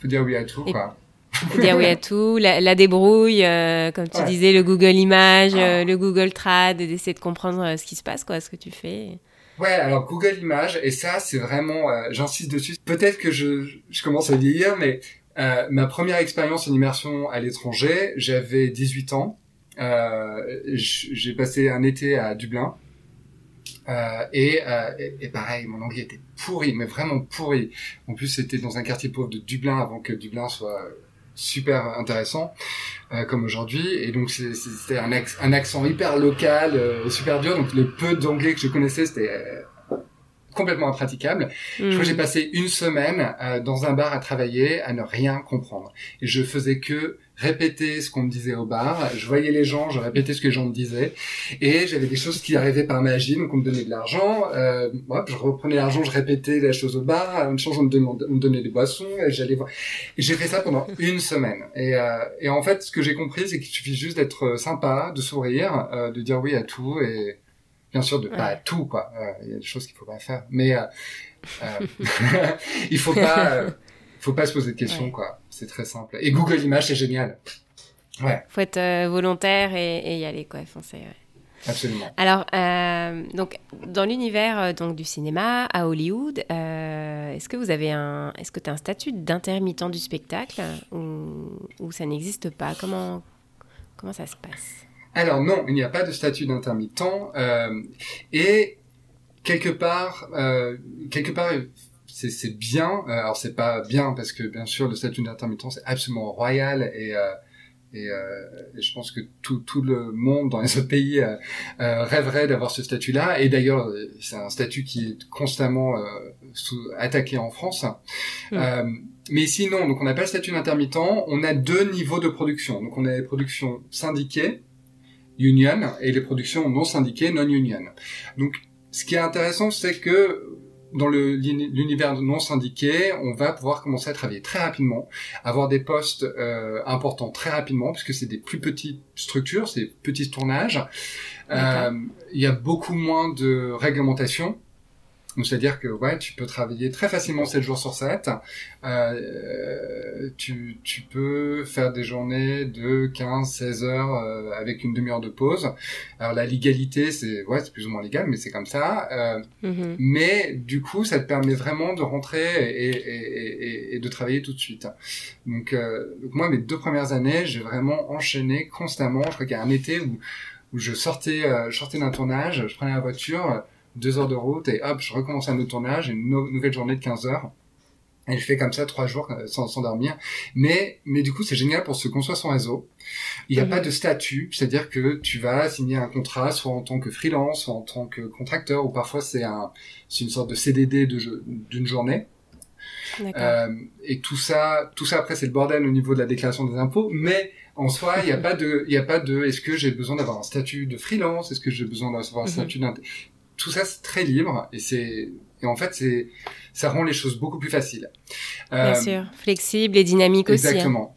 faut dire oui à tout, quoi. Faut dire oui à tout, la, débrouille, euh, comme tu disais, le Google Images, ah. le Google Trad, d'essayer de comprendre ce qui se passe, quoi, ce que tu fais. Ouais, alors Google Images, et ça, c'est vraiment, j'insiste dessus. Peut-être que je, je commence à vieillir, mais ma première expérience en immersion à l'étranger, j'avais 18 ans. j'ai passé un été à Dublin euh, et, euh, et, pareil, mon anglais était pourri, mais vraiment pourri. En plus, c'était dans un quartier pauvre de Dublin avant que Dublin soit super intéressant euh, comme aujourd'hui. Et donc c'était un, accent hyper local, euh, super dur. Donc le peu d'anglais que je connaissais, c'était euh, complètement impraticable. Je crois que j'ai mm. passé une semaine dans un bar à travailler, à ne rien comprendre. Et je faisais que répéter ce qu'on me disait au bar. Je voyais les gens, je répétais ce que les gens me disaient. Et j'avais des choses qui arrivaient par magie, donc on me donnait de l'argent. Euh, je reprenais l'argent, je répétais la chose au bar. Une chose, on me donnait, des boissons. Et j'allais voir. Et j'ai fait ça pendant une semaine. Et, euh, et en fait, ce que j'ai compris, c'est qu'il suffit juste d'être sympa, de sourire, euh, de dire oui à tout et bien sûr de pas à tout quoi. Euh, il y a des choses qu'il faut pas faire, mais euh, euh il faut pas faut pas se poser de questions, quoi. C'est très simple. Et Google Images, c'est génial. Ouais. Faut être volontaire et, et, y aller, quoi. Foncer, ouais. Absolument. Alors, euh, donc, dans l'univers donc du cinéma à Hollywood, euh, est-ce que vous avez un, est-ce que tu as un statut d'intermittent du spectacle ou, ou ça n'existe pas? Comment comment ça se passe? Alors non, il n'y a pas de statut d'intermittent euh, et quelque part, euh, quelque part, c'est bien. Euh, alors c'est pas bien parce que bien sûr le statut d'intermittent c'est absolument royal et euh, et, euh, et, je pense que tout, tout le monde dans les autres pays euh, euh rêverait d'avoir ce statut-là. Et d'ailleurs, c'est un statut qui est constamment sous, attaqué en France. Mmh. mais ici, non. Donc, on n'a pas le statut d'intermittent. On a deux niveaux de production. Donc, on a les productions syndiquées, union, et les productions non syndiquées, non-union. Donc, ce qui est intéressant, c'est que dans l'univers non syndiqué, on va pouvoir commencer à travailler très rapidement, avoir des postes euh, importants très rapidement, puisque c'est des plus petites structures, c'est des petits tournages. Euh, il y a beaucoup moins de réglementation. Donc c'est-à-dire que ouais, tu peux travailler très facilement 7 jours sur 7. Euh, tu, tu peux faire des journées de 15, 16 heures euh, avec une demi-heure de pause. Alors la légalité, c'est ouais, c'est plus ou moins légal, mais c'est comme ça. Euh, mm-hmm. Mais du coup, ça te permet vraiment de rentrer et, et, et, et de travailler tout de suite. Donc, euh, donc moi, mes deux premières années, j'ai vraiment enchaîné constamment. Je crois qu'il y a un été où où je sortais, euh, je sortais d'un tournage, je prenais la voiture, deux heures de route et hop, je recommençais un autre tournage, une nouvelle journée de 15 heures. Et je fais comme ça trois jours euh, sans, sans dormir. Mais, mais du coup, c'est génial pour se construire son réseau. Il n'y a mhm. pas de statut, c'est-à-dire que tu vas signer un contrat soit en tant que freelance, soit en tant que contracteur, ou parfois c'est un, une sorte de CDD de, d'une journée. Euh, et tout ça, tout ça après c'est le bordel au niveau de la déclaration des impôts, mais en soi, il n'y a pas de, il a pas de, est-ce que j'ai besoin d'avoir un statut de freelance, est-ce que j'ai besoin d'avoir un mhm. statut tout ça c'est très libre et c'est, et en fait c'est, ça rend les choses beaucoup plus faciles. Bien euh, sûr, flexible et dynamique aussi. Hein.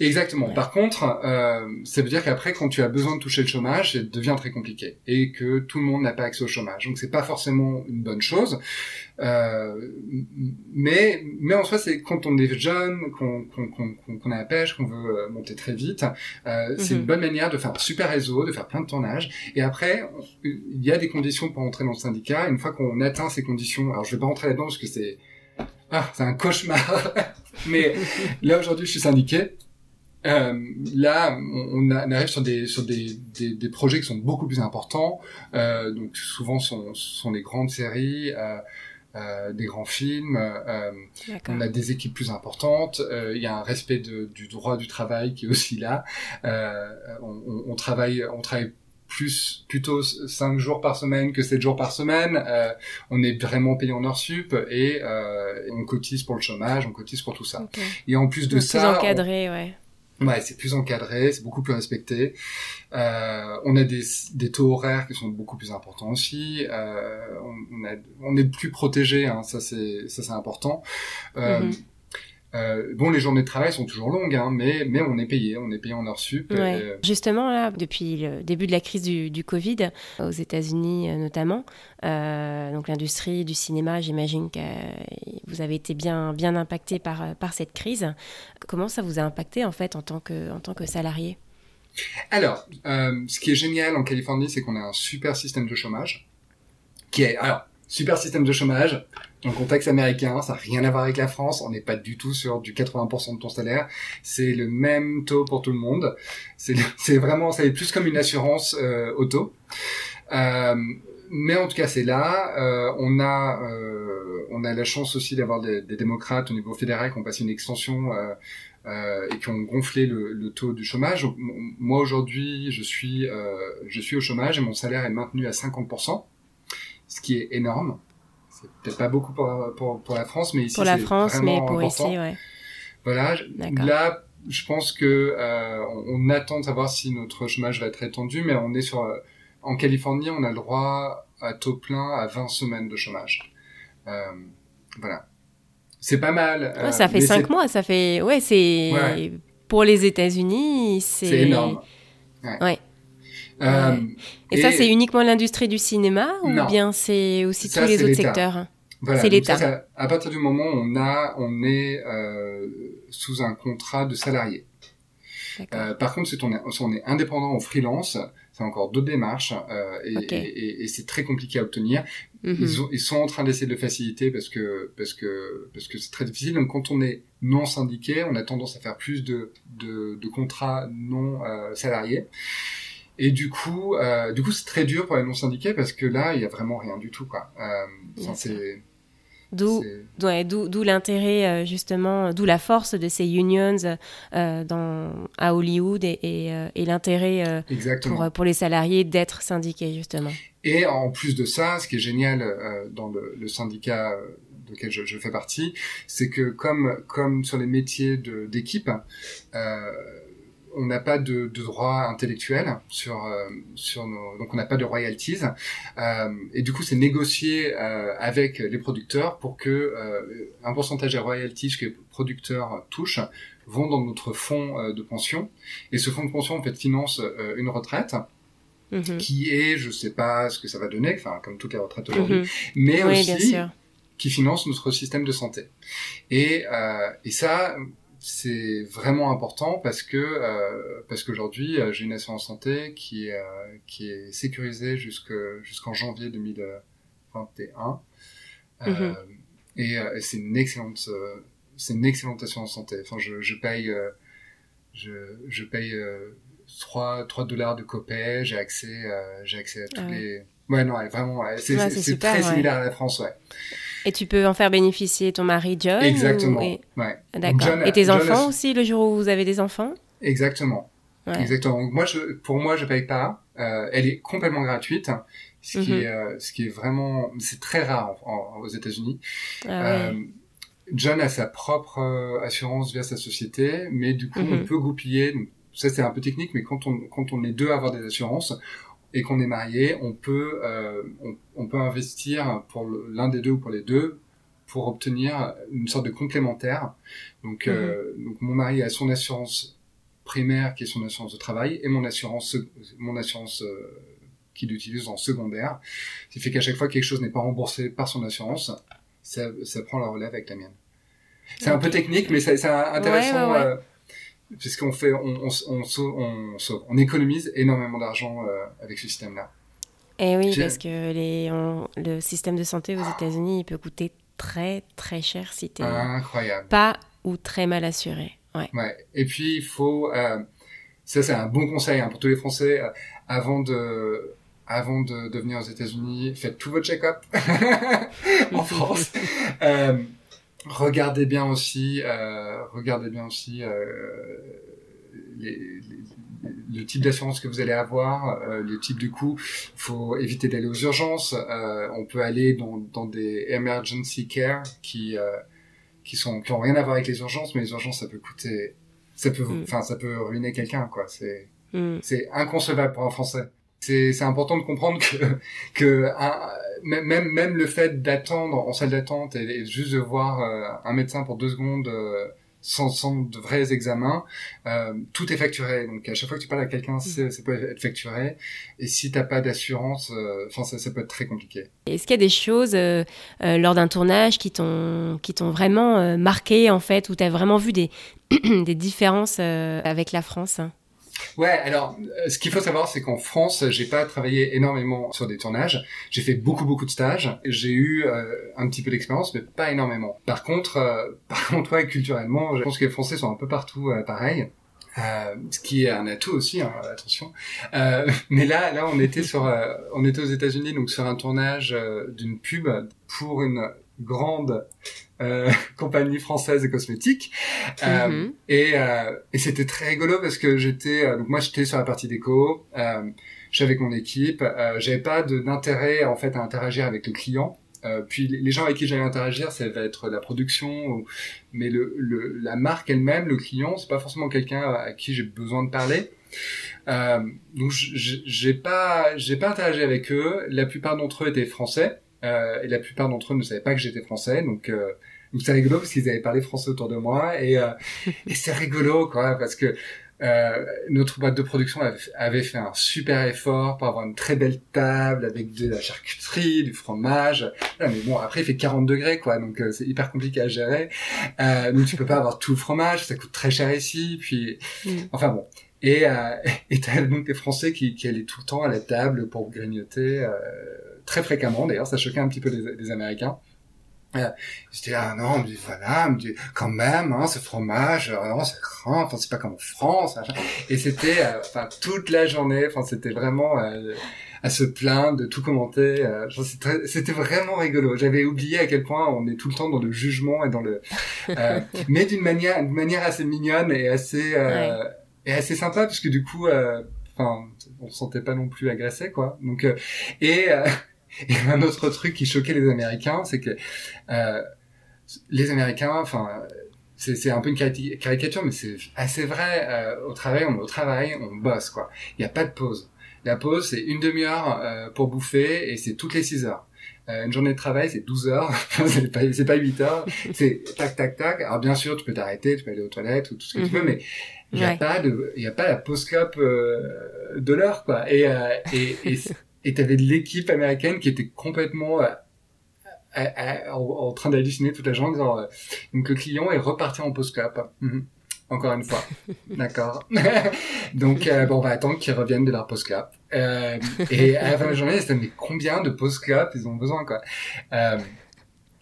Exactement. Par contre, euh, ça veut dire qu'après, quand tu as besoin de toucher le chômage, ça devient très compliqué et que tout le monde n'a pas accès au chômage. Donc, c'est pas forcément une bonne chose. Euh, mais, mais en soi, c'est quand on est jeune, qu'on qu'on qu'on a la pêche, qu'on veut euh, monter très vite, euh, c'est une mhm. bonne manière de faire un super réseau, de faire plein de tournages. Et après, il y a des conditions pour entrer dans le syndicat. Une fois qu'on atteint ces conditions, alors je vais pas rentrer là-dedans parce que c'est ah, c'est un cauchemar. mais là aujourd'hui, je suis syndiqué. Euh, là, on, arrive sur des sur des, des, des, projets qui sont beaucoup plus importants. Euh, donc souvent, sont sont des grandes séries. Euh, euh, des grands films, euh, on a des équipes plus importantes, euh, il y a un respect de, du droit du travail qui est aussi là. On, on, on, travaille, on travaille plus plutôt 5 jours par semaine que 7 jours par semaine. on est vraiment payé en heures sup et on cotise pour le chômage, on cotise pour tout ça. Et en plus de ça, plus encadré, ouais. Ouais, c'est plus encadré, c'est beaucoup plus respecté. Euh, on a des, taux horaires qui sont beaucoup plus importants aussi. Euh, on, est plus protégé, hein, ça c'est ça c'est important. Euh, mm-hmm. Euh, bon, les journées de travail sont toujours longues, hein, mais, mais on est payé, on est payé en heures sup. Euh, Justement, là, depuis le début de la crise du, du Covid, aux États-Unis euh, notamment, euh, donc l'industrie du cinéma, j'imagine que vous avez été bien, bien impacté par, par cette crise. Comment ça vous a impacté en fait en tant que, en tant que salarié? Alors, ce qui est génial en Californie, c'est qu'on a un super système de chômage qui est alors super système de chômage dans le contexte américain, ça n'a rien à voir avec la France, on n'est pas du tout sur du 80% de ton salaire, c'est le même taux pour tout le monde, c'est vraiment, c'est plus comme une assurance euh, auto. Euh, mais en tout cas, c'est là. Euh, on a, euh, on a la chance aussi d'avoir des, des, démocrates au niveau fédéral qui ont passé une extension euh, euh, et qui ont gonflé le, le, taux du chômage. Moi aujourd'hui, je suis, je suis au chômage et mon salaire est maintenu à 50%, ce qui est énorme c'est peut-être pas beaucoup pour, pour, pour, la France, mais ici pour la France, mais pour ici, ouais. Voilà. Là, je pense que euh, on, attend de savoir si notre chômage va être étendu, mais on est sur euh, en Californie, on a le droit à taux plein à 20 semaines de chômage. Euh, voilà. C'est pas mal. Ouais, ça fait 5 mois, ça fait ouais, c'est pour les États-Unis, c'est énorme. ouais. ouais. Euh, et, ça, c'est uniquement l'industrie du cinéma ou bien c'est aussi tous les autres secteurs C'est l'État. À partir du moment où on a, on est euh, sous un contrat de salarié. Euh, par contre, si on est, si on est indépendant ou freelance, c'est encore d'autres démarches et, et, et c'est très compliqué à obtenir. Mhm. ils, ils, sont en train d'essayer de le faciliter parce que parce que parce que c'est très difficile. Donc, quand on est non syndiqué, on a tendance à faire plus de de, de contrats non euh, salariés. Et du coup, euh, du coup, c'est très dur pour les non syndiqués parce que là, il y a vraiment rien du tout, quoi. Euh, c'est D'où ouais, d'où l'intérêt euh, justement, d'où la force de ces unions euh, dans, à Hollywood et, et, et l'intérêt pour, pour les salariés d'être syndiqués justement. Et en plus de ça, ce qui est génial dans le, le syndicat lequel je, je fais partie, c'est que comme comme sur les métiers d'équipe, on n'a pas de, de, droit intellectuel sur euh, sur nos donc on n'a pas de royalties euh, et du coup c'est négocié euh, avec les producteurs pour que euh, un pourcentage des royalties que les producteurs touchent vont dans notre fonds de pension et ce fonds de pension en fait finance une retraite Mhm. qui est, je sais pas ce que ça va donner, enfin comme toutes les retraites aujourd'hui, Mhm. mais Oui, aussi qui finance notre système de santé. Et, euh, et ça, c'est vraiment important parce que euh, parce qu'aujourd'hui euh, j'ai une assurance santé qui est euh, qui est sécurisée jusque jusqu'en janvier 2021 Euh, Mhm. et euh, et c'est une excellente euh, c'est une excellente assurance santé. Enfin je, je paye euh, je, je paye euh, 3 3 dollars de copay, j'ai accès euh, j'ai accès à tous Ah ouais. les ouais non vraiment ouais, c'est très ouais. similaire à la France ouais. Et tu peux en faire bénéficier ton mari John Exactement. ou- et- Ouais. Donc, D'accord. John- Et tes John enfants a- aussi, le jour où vous avez des enfants? Exactement. Ouais. Exactement. Donc, moi, je, pour moi, je paye pas. Euh, elle est complètement gratuite, ce qui Mhm. est, euh, ce qui est vraiment, c'est très rare en- en- aux États-Unis. Ah ouais. Euh, John a sa propre assurance via sa société, mais du coup, Mhm. on peut goupiller. Donc, ça, c'est un peu technique, mais quand on, quand on est deux à avoir des assurances et qu'on est marié, on peut, euh, on, on peut investir pour l'un des deux ou pour les deux pour obtenir une sorte de complémentaire. Donc, euh, donc mon mari a son assurance primaire qui est son assurance de travail et mon assurance, mon assurance euh, qu'il utilise en secondaire. Ce qui fait qu'à chaque fois que quelque chose n'est pas remboursé par son assurance, ça, ça prend la relève avec la mienne. C'est un peu technique, mais c'est c'est intéressant Ouais, ouais, ouais. Puisqu'on fait, on, on, on, économise énormément d'argent euh, avec ce système-là. Et Eh oui, parce que les, le système de santé aux États-Unis, il peut coûter très très cher si t'es Incroyable. pas ou très mal assuré. Ouais. Ouais. Et puis il faut, euh, ça c'est un bon conseil hein, pour tous les Français, euh, avant de, avant de, de venir aux États-Unis, faites tout votre check-up en France. Euh, regardez bien aussi, euh, regardez bien aussi euh, les, les- le type d'assurance que vous allez avoir, euh, le type de coût. faut éviter d'aller aux urgences. Euh, on peut aller dans, dans des emergency care qui euh, qui sont qui ont rien à voir avec les urgences, mais les urgences ça peut coûter, ça peut, Mm. enfin ça peut ruiner quelqu'un quoi. C'est Hmm. c'est inconcevable pour un Français. C'est c'est important de comprendre que que un- même le fait d'attendre en salle d'attente et, et juste de voir euh, un médecin pour deux secondes euh, sans, sans de vrais examens, euh, tout est facturé. Donc à chaque fois que tu parles à quelqu'un, c'est- ça peut être facturé. Et si t'as pas d'assurance, enfin ça, ça peut être très compliqué. Est-ce qu'il y a des choses lors d'un tournage qui t'ont qui t'ont vraiment marqué en fait, où tu as vraiment vu des des différences avec la France? Ouais, alors euh, ce qu'il faut savoir, c'est qu'en France, j'ai pas travaillé énormément sur des tournages. J'ai fait beaucoup beaucoup de stages. J'ai eu euh, un petit peu d'expérience, mais pas énormément. Par contre, euh, par contre, ouais, culturellement, je pense que les Français sont un peu partout euh, pareil. Euh, ce qui est un atout aussi, hein, attention. Euh, mais là, là, on était sur, euh, on était aux États-Unis, donc sur un tournage euh, d'une pub pour une grande euh, compagnie française. Euh, Mhm. et, euh, et c'était très rigolo parce que j'étais euh, donc moi j'étais sur la partie déco, euh, j'étais avec mon équipe, euh, j'avais pas d'intérêt en fait à interagir avec le client. Euh, puis les gens avec qui j'allais interagir, ça va être la production, ou- mais le, le la marque elle-même, le client, c'est pas forcément quelqu'un à qui j'ai besoin de parler. Euh, donc j'ai pas j'ai pas interagi avec eux. La plupart d'entre eux étaient français euh, et la plupart d'entre eux ne savaient pas que j'étais français. Donc euh, donc c'est rigolo parce qu'ils avaient parlé français autour de moi et, euh, et c'est rigolo quoi parce que euh, notre boîte de production avait, fait un super effort pour avoir une très belle table avec de la charcuterie, du fromage. Mais bon, après il fait 40 degrés quoi, donc euh, c'est hyper compliqué à gérer. Euh, donc tu peux pas avoir tout le fromage, ça coûte très cher ici. Puis Mm. enfin bon. Et euh, et t'as donc des Français qui, qui allaient tout le temps à la table pour grignoter euh, très fréquemment. D'ailleurs, ça choquait un petit peu les, les Américains. Euh, J'étais là, non, me dit, voilà, me dit, quand même, hein, ce fromage, euh, non, c'est grand, enfin, c'est pas comme en France, machin. Et c'était, euh, enfin, toute la journée, enfin, c'était vraiment euh, à se plaindre, de tout commenter. euh, c'était vraiment rigolo. J'avais oublié à quel point on est tout le temps dans le jugement et dans le, euh, mais d'une manière, d'une manière assez mignonne et assez, euh, et assez sympa, parce que du coup, euh, enfin, on se sentait pas non plus agressé, quoi. Donc, euh, et, euh, et un autre truc qui choquait les Américains, c'est que euh, les Américains, enfin, c'est un peu une cari- caricature, mais c'est assez vrai. Euh, au travail, on est au travail, on bosse, quoi. Il n'y a pas de pause. La pause, c'est une demi-heure euh, pour bouffer et c'est toutes les six heures. Euh, une journée de travail, c'est 12 heures, c'est pas, pas 8 heures, c'est tac, tac, tac. Alors bien sûr, tu peux t'arrêter, tu peux aller aux toilettes ou tout ce que tu veux, mhm. mais il n'y a pas de, y a pas la post-clop euh, de l'heure, quoi. Et, euh, et, et, t'avais de l'équipe américaine qui était complètement euh, en, train d'halluciner toute la journée, disant, donc le client est reparti en post-clop. Mhm encore une fois. D'accord. Donc, euh, bon, on va attendre qu'ils reviennent de leur post-clap. Euh, et à la fin de la journée, ils se mais combien de post-clap ils ont besoin, quoi. Euh,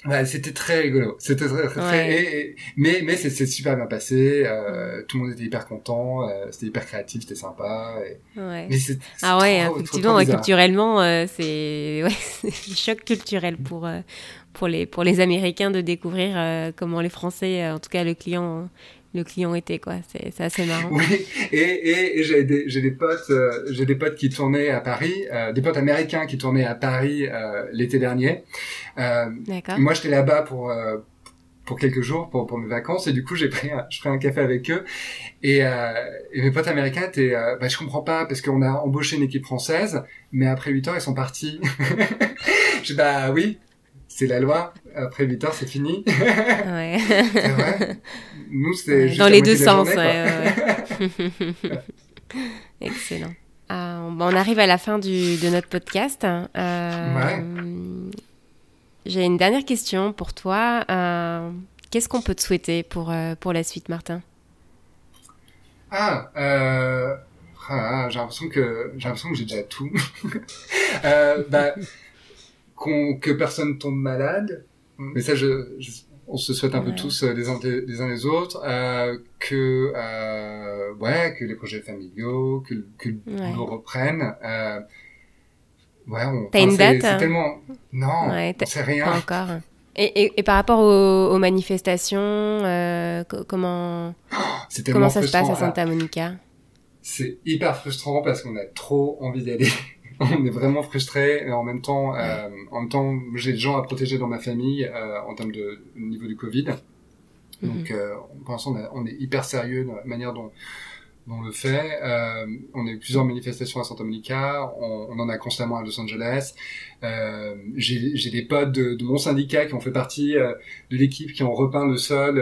ouais, c'était très rigolo. C'était très, très, mais, mais c'est super bien passé. Euh, tout le monde était hyper content. Euh, c'était hyper créatif, c'était sympa. Et... Ouais. Mais c'est, ah ouais, effectivement, culturellement, euh, c'est, ouais, choc culturel pour, pour les, pour les Américains de découvrir comment les Français, en tout cas le client, le client était quoi. C'est assez marrant. Oui et, et, et j'ai des j'ai des potes euh, j'ai des potes qui tournaient à Paris euh, des potes américains qui tournaient à Paris euh, l'été dernier. D'accord. moi j'étais là-bas pour pour quelques jours pour, pour mes vacances et du coup j'ai pris un, je pris un café avec eux. Et, et mes potes américains étaient bah je comprends pas parce qu'on a embauché une équipe française mais après 8 heures ils sont partis. Je bah oui c'est la loi. Après 8 heures, c'est fini. Ouais. c'est vrai. Nous, c'est dans les deux sens. Excellent. Euh, on arrive à la fin du, de notre podcast. Euh, J'ai une dernière question pour toi. Euh, Qu'est-ce qu'on peut te souhaiter pour, euh, pour la suite, Martin? Ah, ah j'ai l'impression que j'ai l'impression que j'ai déjà tout. bah, que personne tombe malade. Mm. Mais ça, je, on se souhaite un peu tous euh, les uns, les uns les autres, euh, que euh, ouais, que les projets familiaux, que, que ouais. nous reprennent. Euh, ouais, on, T'as une date C'est tellement non, ouais, c'est rien. Pas encore. Et, et, et, par rapport aux, aux manifestations, euh, comment oh, comment ça se passe à Santa Monica? C'est hyper frustrant parce qu'on a trop envie d'y aller. on est vraiment frustré et en même temps, euh, en même temps, j'ai des gens à protéger dans ma famille euh, en termes de niveau du Covid. Mhm. Donc, euh, pour l'instant, on, est hyper sérieux dans la manière dont, dont on le fait. Euh, on a eu plusieurs manifestations à Santa Monica, on, on en a constamment à Los Angeles. Euh, j'ai des potes de, de, mon syndicat qui ont fait partie euh, de l'équipe qui ont repeint le sol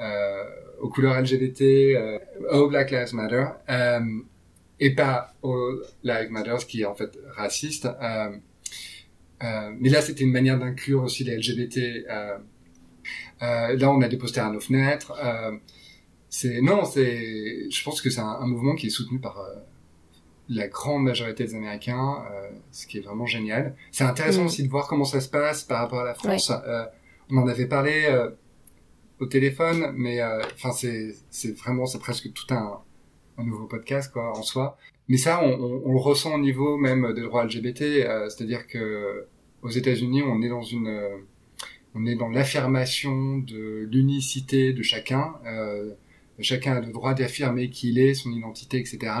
euh, aux couleurs LGBT, euh, Oh Black Lives Matter et pas au Live Matters qui est en fait raciste. Euh, euh, mais là, c'était une manière d'inclure aussi les LGBT. Euh, euh, là, on a des posters à nos fenêtres. Euh, c'est non, c'est. Je pense que c'est un, un, mouvement qui est soutenu par euh, la grande majorité des Américains, ce qui est vraiment génial. C'est intéressant mm. aussi de voir comment ça se passe par rapport à la France. on en avait parlé au téléphone, mais enfin c'est c'est vraiment c'est presque tout un un nouveau podcast quoi en soi. Mais ça, on, on, on le ressent au niveau même des droits LGBT, euh, c'est-à-dire que aux États-Unis, on est dans une, euh, on est dans l'affirmation de l'unicité de chacun. Euh, chacun a le droit d'affirmer qui il est, son identité, etc.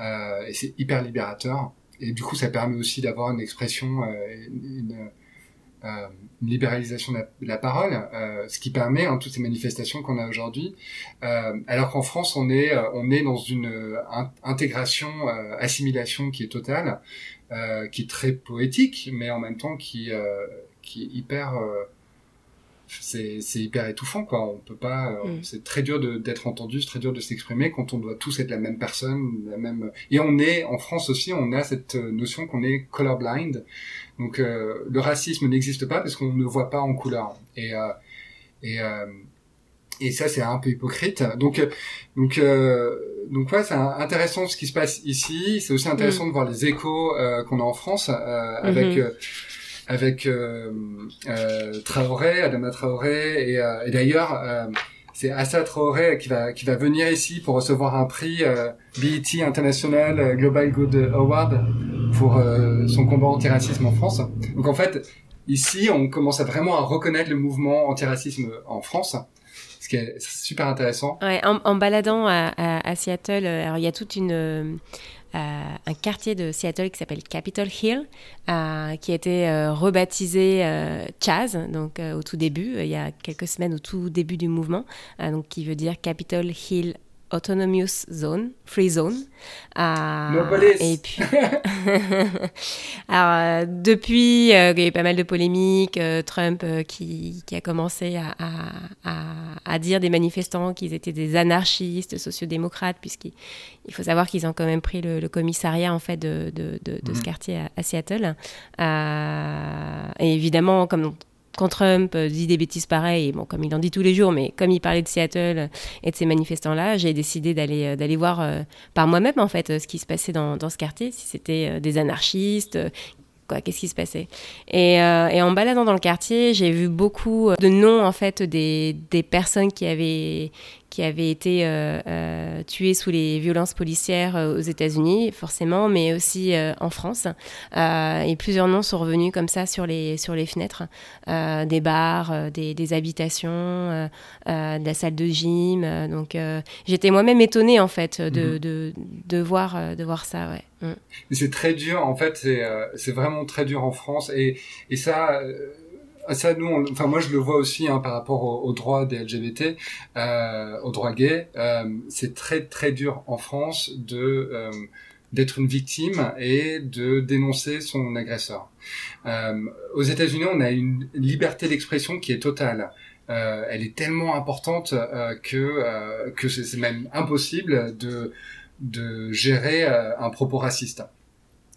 Euh, et c'est hyper libérateur. Et du coup, ça permet aussi d'avoir une expression, une, euh, une libéralisation de la, parole, euh, ce qui permet hein, toutes ces manifestations qu'on a aujourd'hui. Euh, alors qu'en France, on est on est dans une intégration, assimilation qui est totale, qui est très poétique, mais en même temps qui qui est hyper c'est c'est hyper étouffant quoi on peut pas mm. c'est très dur d'être entendu c'est très dur de s'exprimer quand on doit tous être la même personne la même et on est en France aussi on a cette notion qu'on est colorblind donc euh, le racisme n'existe pas parce qu'on ne voit pas en couleur. Et euh, et euh, et ça c'est un peu hypocrite. Donc donc donc ouais, c'est intéressant ce qui se passe ici. C'est aussi intéressant mm. de voir les échos qu'on a en France avec mm-hmm. avec Traoré, Adama Traoré et, et d'ailleurs c'est Assa Traoré qui va qui va venir ici pour recevoir un prix euh, BET International euh, Global Good Award pour euh, son combat anti-racisme en France. Donc en fait, ici, on commence vraiment à reconnaître le mouvement anti-racisme en France. Ce qui est super intéressant. Ouais, en, en baladant à, à, à, Seattle, alors il y a toute une euh, un quartier de Seattle qui s'appelle Capitol Hill, euh, qui a été euh, rebaptisé Chaz, donc au tout début, il y a quelques semaines au tout début du mouvement, donc qui veut dire Capitol Hill Autonomous Zone, Free Zone. Euh, et puis, alors, euh, depuis, euh, il y a eu pas mal de polémiques. Trump qui, qui, a commencé à, à, à, dire des manifestants qu'ils étaient des anarchistes, sociodémocrates, puisqu'il il faut savoir qu'ils ont quand même pris le, commissariat en fait de, de, de, ce quartier à, Seattle. et évidemment, comme quand Trump euh, dit des bêtises pareilles, bon, comme il en dit tous les jours, mais comme il parlait de Seattle et de ces manifestants-là, j'ai décidé d'aller euh, d'aller voir euh, par moi-même en fait ce qui se passait dans, dans ce quartier, si c'était des anarchistes, qu'est-ce qui se passait. Et, et, en baladant dans le quartier, j'ai vu beaucoup de noms en fait des, des personnes qui avaient qui avait été euh, euh, tué sous les violences policières euh, aux États-Unis, forcément, mais aussi en France. et plusieurs noms sont revenus comme ça sur les, sur les fenêtres des bars, des, des, habitations, de la salle de gym. donc j'étais moi-même étonnée en fait de, mhm. de, de, voir, de voir ça. Ouais. Mm. C'est très dur, en fait, c'est vraiment très dur en France. Et, et ça ça, nous, enfin moi je le vois aussi hein, par rapport aux, droits des LGBT, euh, aux droits gays. Euh, c'est très très dur en France de euh, d'être une victime et de dénoncer son agresseur. Euh, aux États-Unis, on a une liberté d'expression qui est totale. Euh, elle est tellement importante euh, que que c'est même impossible de de gérer un propos raciste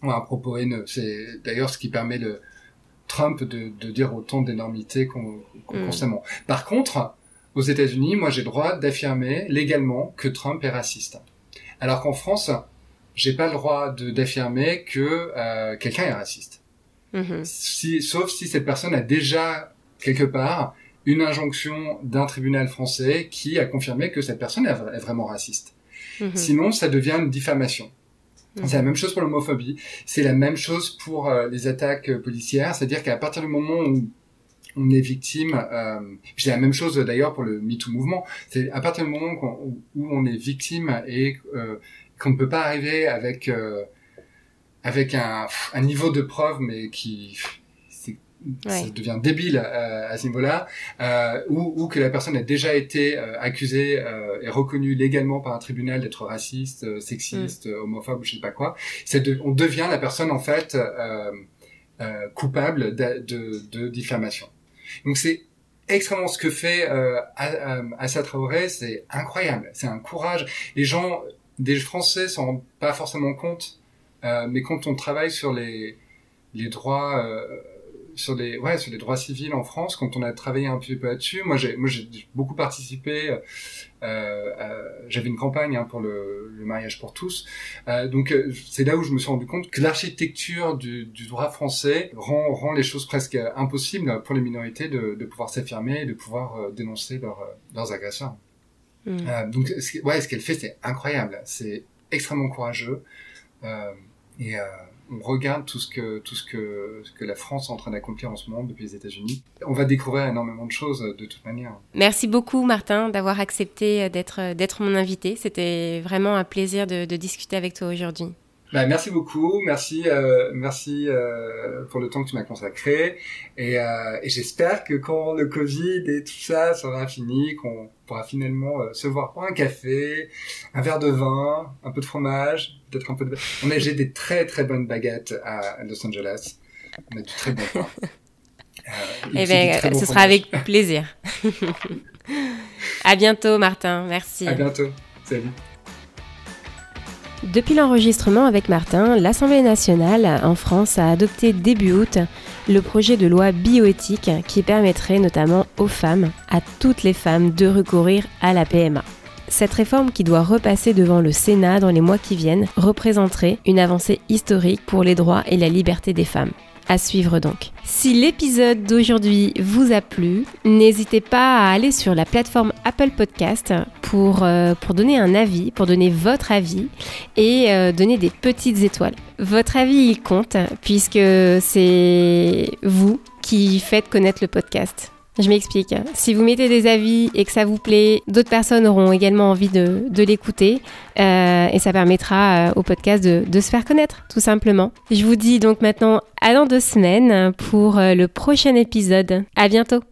un propos haineux. C'est d'ailleurs ce qui permet le Trump de, de dire autant d'énormités qu'on mm. constamment. Par contre, aux États-Unis, moi j'ai le droit d'affirmer légalement que Trump est raciste. Alors qu'en France, j'ai pas le droit d'affirmer que euh, quelqu'un est raciste. Mm-hmm. Si, sauf si cette personne a déjà quelque part une injonction d'un tribunal français qui a confirmé que cette personne est, vraiment raciste. Mm-hmm. Sinon, ça devient une diffamation. C'est la même chose pour l'homophobie. C'est la même chose pour euh, les attaques euh, policières. C'est-à-dire qu'à partir du moment où on est victime, euh, c'est la même chose d'ailleurs pour le MeToo mouvement. C'est à partir du moment où, on est victime et euh, qu'on ne peut pas arriver avec avec un, niveau de preuve mais qui ça devient débile euh, à ce niveau-là, euh, ou, ou, que la personne a déjà été euh, accusée euh, et reconnue légalement par un tribunal d'être raciste, euh, sexiste, mm. homophobe, je sais pas quoi, de, on devient la personne en fait coupable de, de, de, diffamation. Donc c'est extrêmement ce que fait Assa Traoré, c'est incroyable, c'est un courage. Les gens, des Français s'en rendent pas forcément compte, mais quand on travaille sur les les droits sur les ouais sur les droits civils en France quand on a travaillé un petit peu là-dessus moi j'ai moi j'ai beaucoup participé euh, euh, j'avais une campagne hein, pour le, le, mariage pour tous. Euh, donc c'est là où je me suis rendu compte que l'architecture du, du, droit français rend rend les choses presque impossibles pour les minorités de, de pouvoir s'affirmer et de pouvoir dénoncer leurs leurs agresseurs mmh. donc ce, ouais ce qu'elle fait c'est incroyable. C'est extrêmement courageux et on regarde tout ce que tout ce que ce que la France est en train d'accomplir en ce moment depuis les États-Unis, on va découvrir énormément de choses de toute manière. Merci beaucoup Martin d'avoir accepté d'être d'être mon invité. C'était vraiment un plaisir de, de discuter avec toi aujourd'hui. Bah, merci beaucoup, merci, euh, merci euh, pour le temps que tu m'as consacré, et, euh, et j'espère que quand le Covid et tout ça sera fini, qu'on pourra finalement euh, se voir pour un café, un verre de vin, un peu de fromage, peut-être un peu de. On a j'ai des très très bonnes baguettes à Los Angeles, on a du très bon pain. Euh, eh bien, ce sera avec plaisir. à bientôt, Martin. Merci. À bientôt. Salut. Depuis l'enregistrement avec Martin, l'Assemblée nationale en France a adopté début août le projet de loi bioéthique qui permettrait notamment aux femmes, à toutes les femmes, de recourir à la PMA. Cette réforme qui doit repasser devant le Sénat dans les mois qui viennent représenterait une avancée historique pour les droits et la liberté des femmes. À suivre donc. Si l'épisode d'aujourd'hui vous a plu, n'hésitez pas à aller sur la plateforme Apple Podcast pour, euh, donner un avis, pour donner votre avis et euh, donner des petites étoiles. Votre avis, il compte puisque c'est vous qui faites connaître le podcast. Je m'explique. Si vous mettez des avis et que ça vous plaît, d'autres personnes auront également envie de, l'écouter euh, et ça permettra euh, au podcast de, se faire connaître, tout simplement. Je vous dis donc maintenant à dans deux semaines pour euh, le prochain épisode. À bientôt.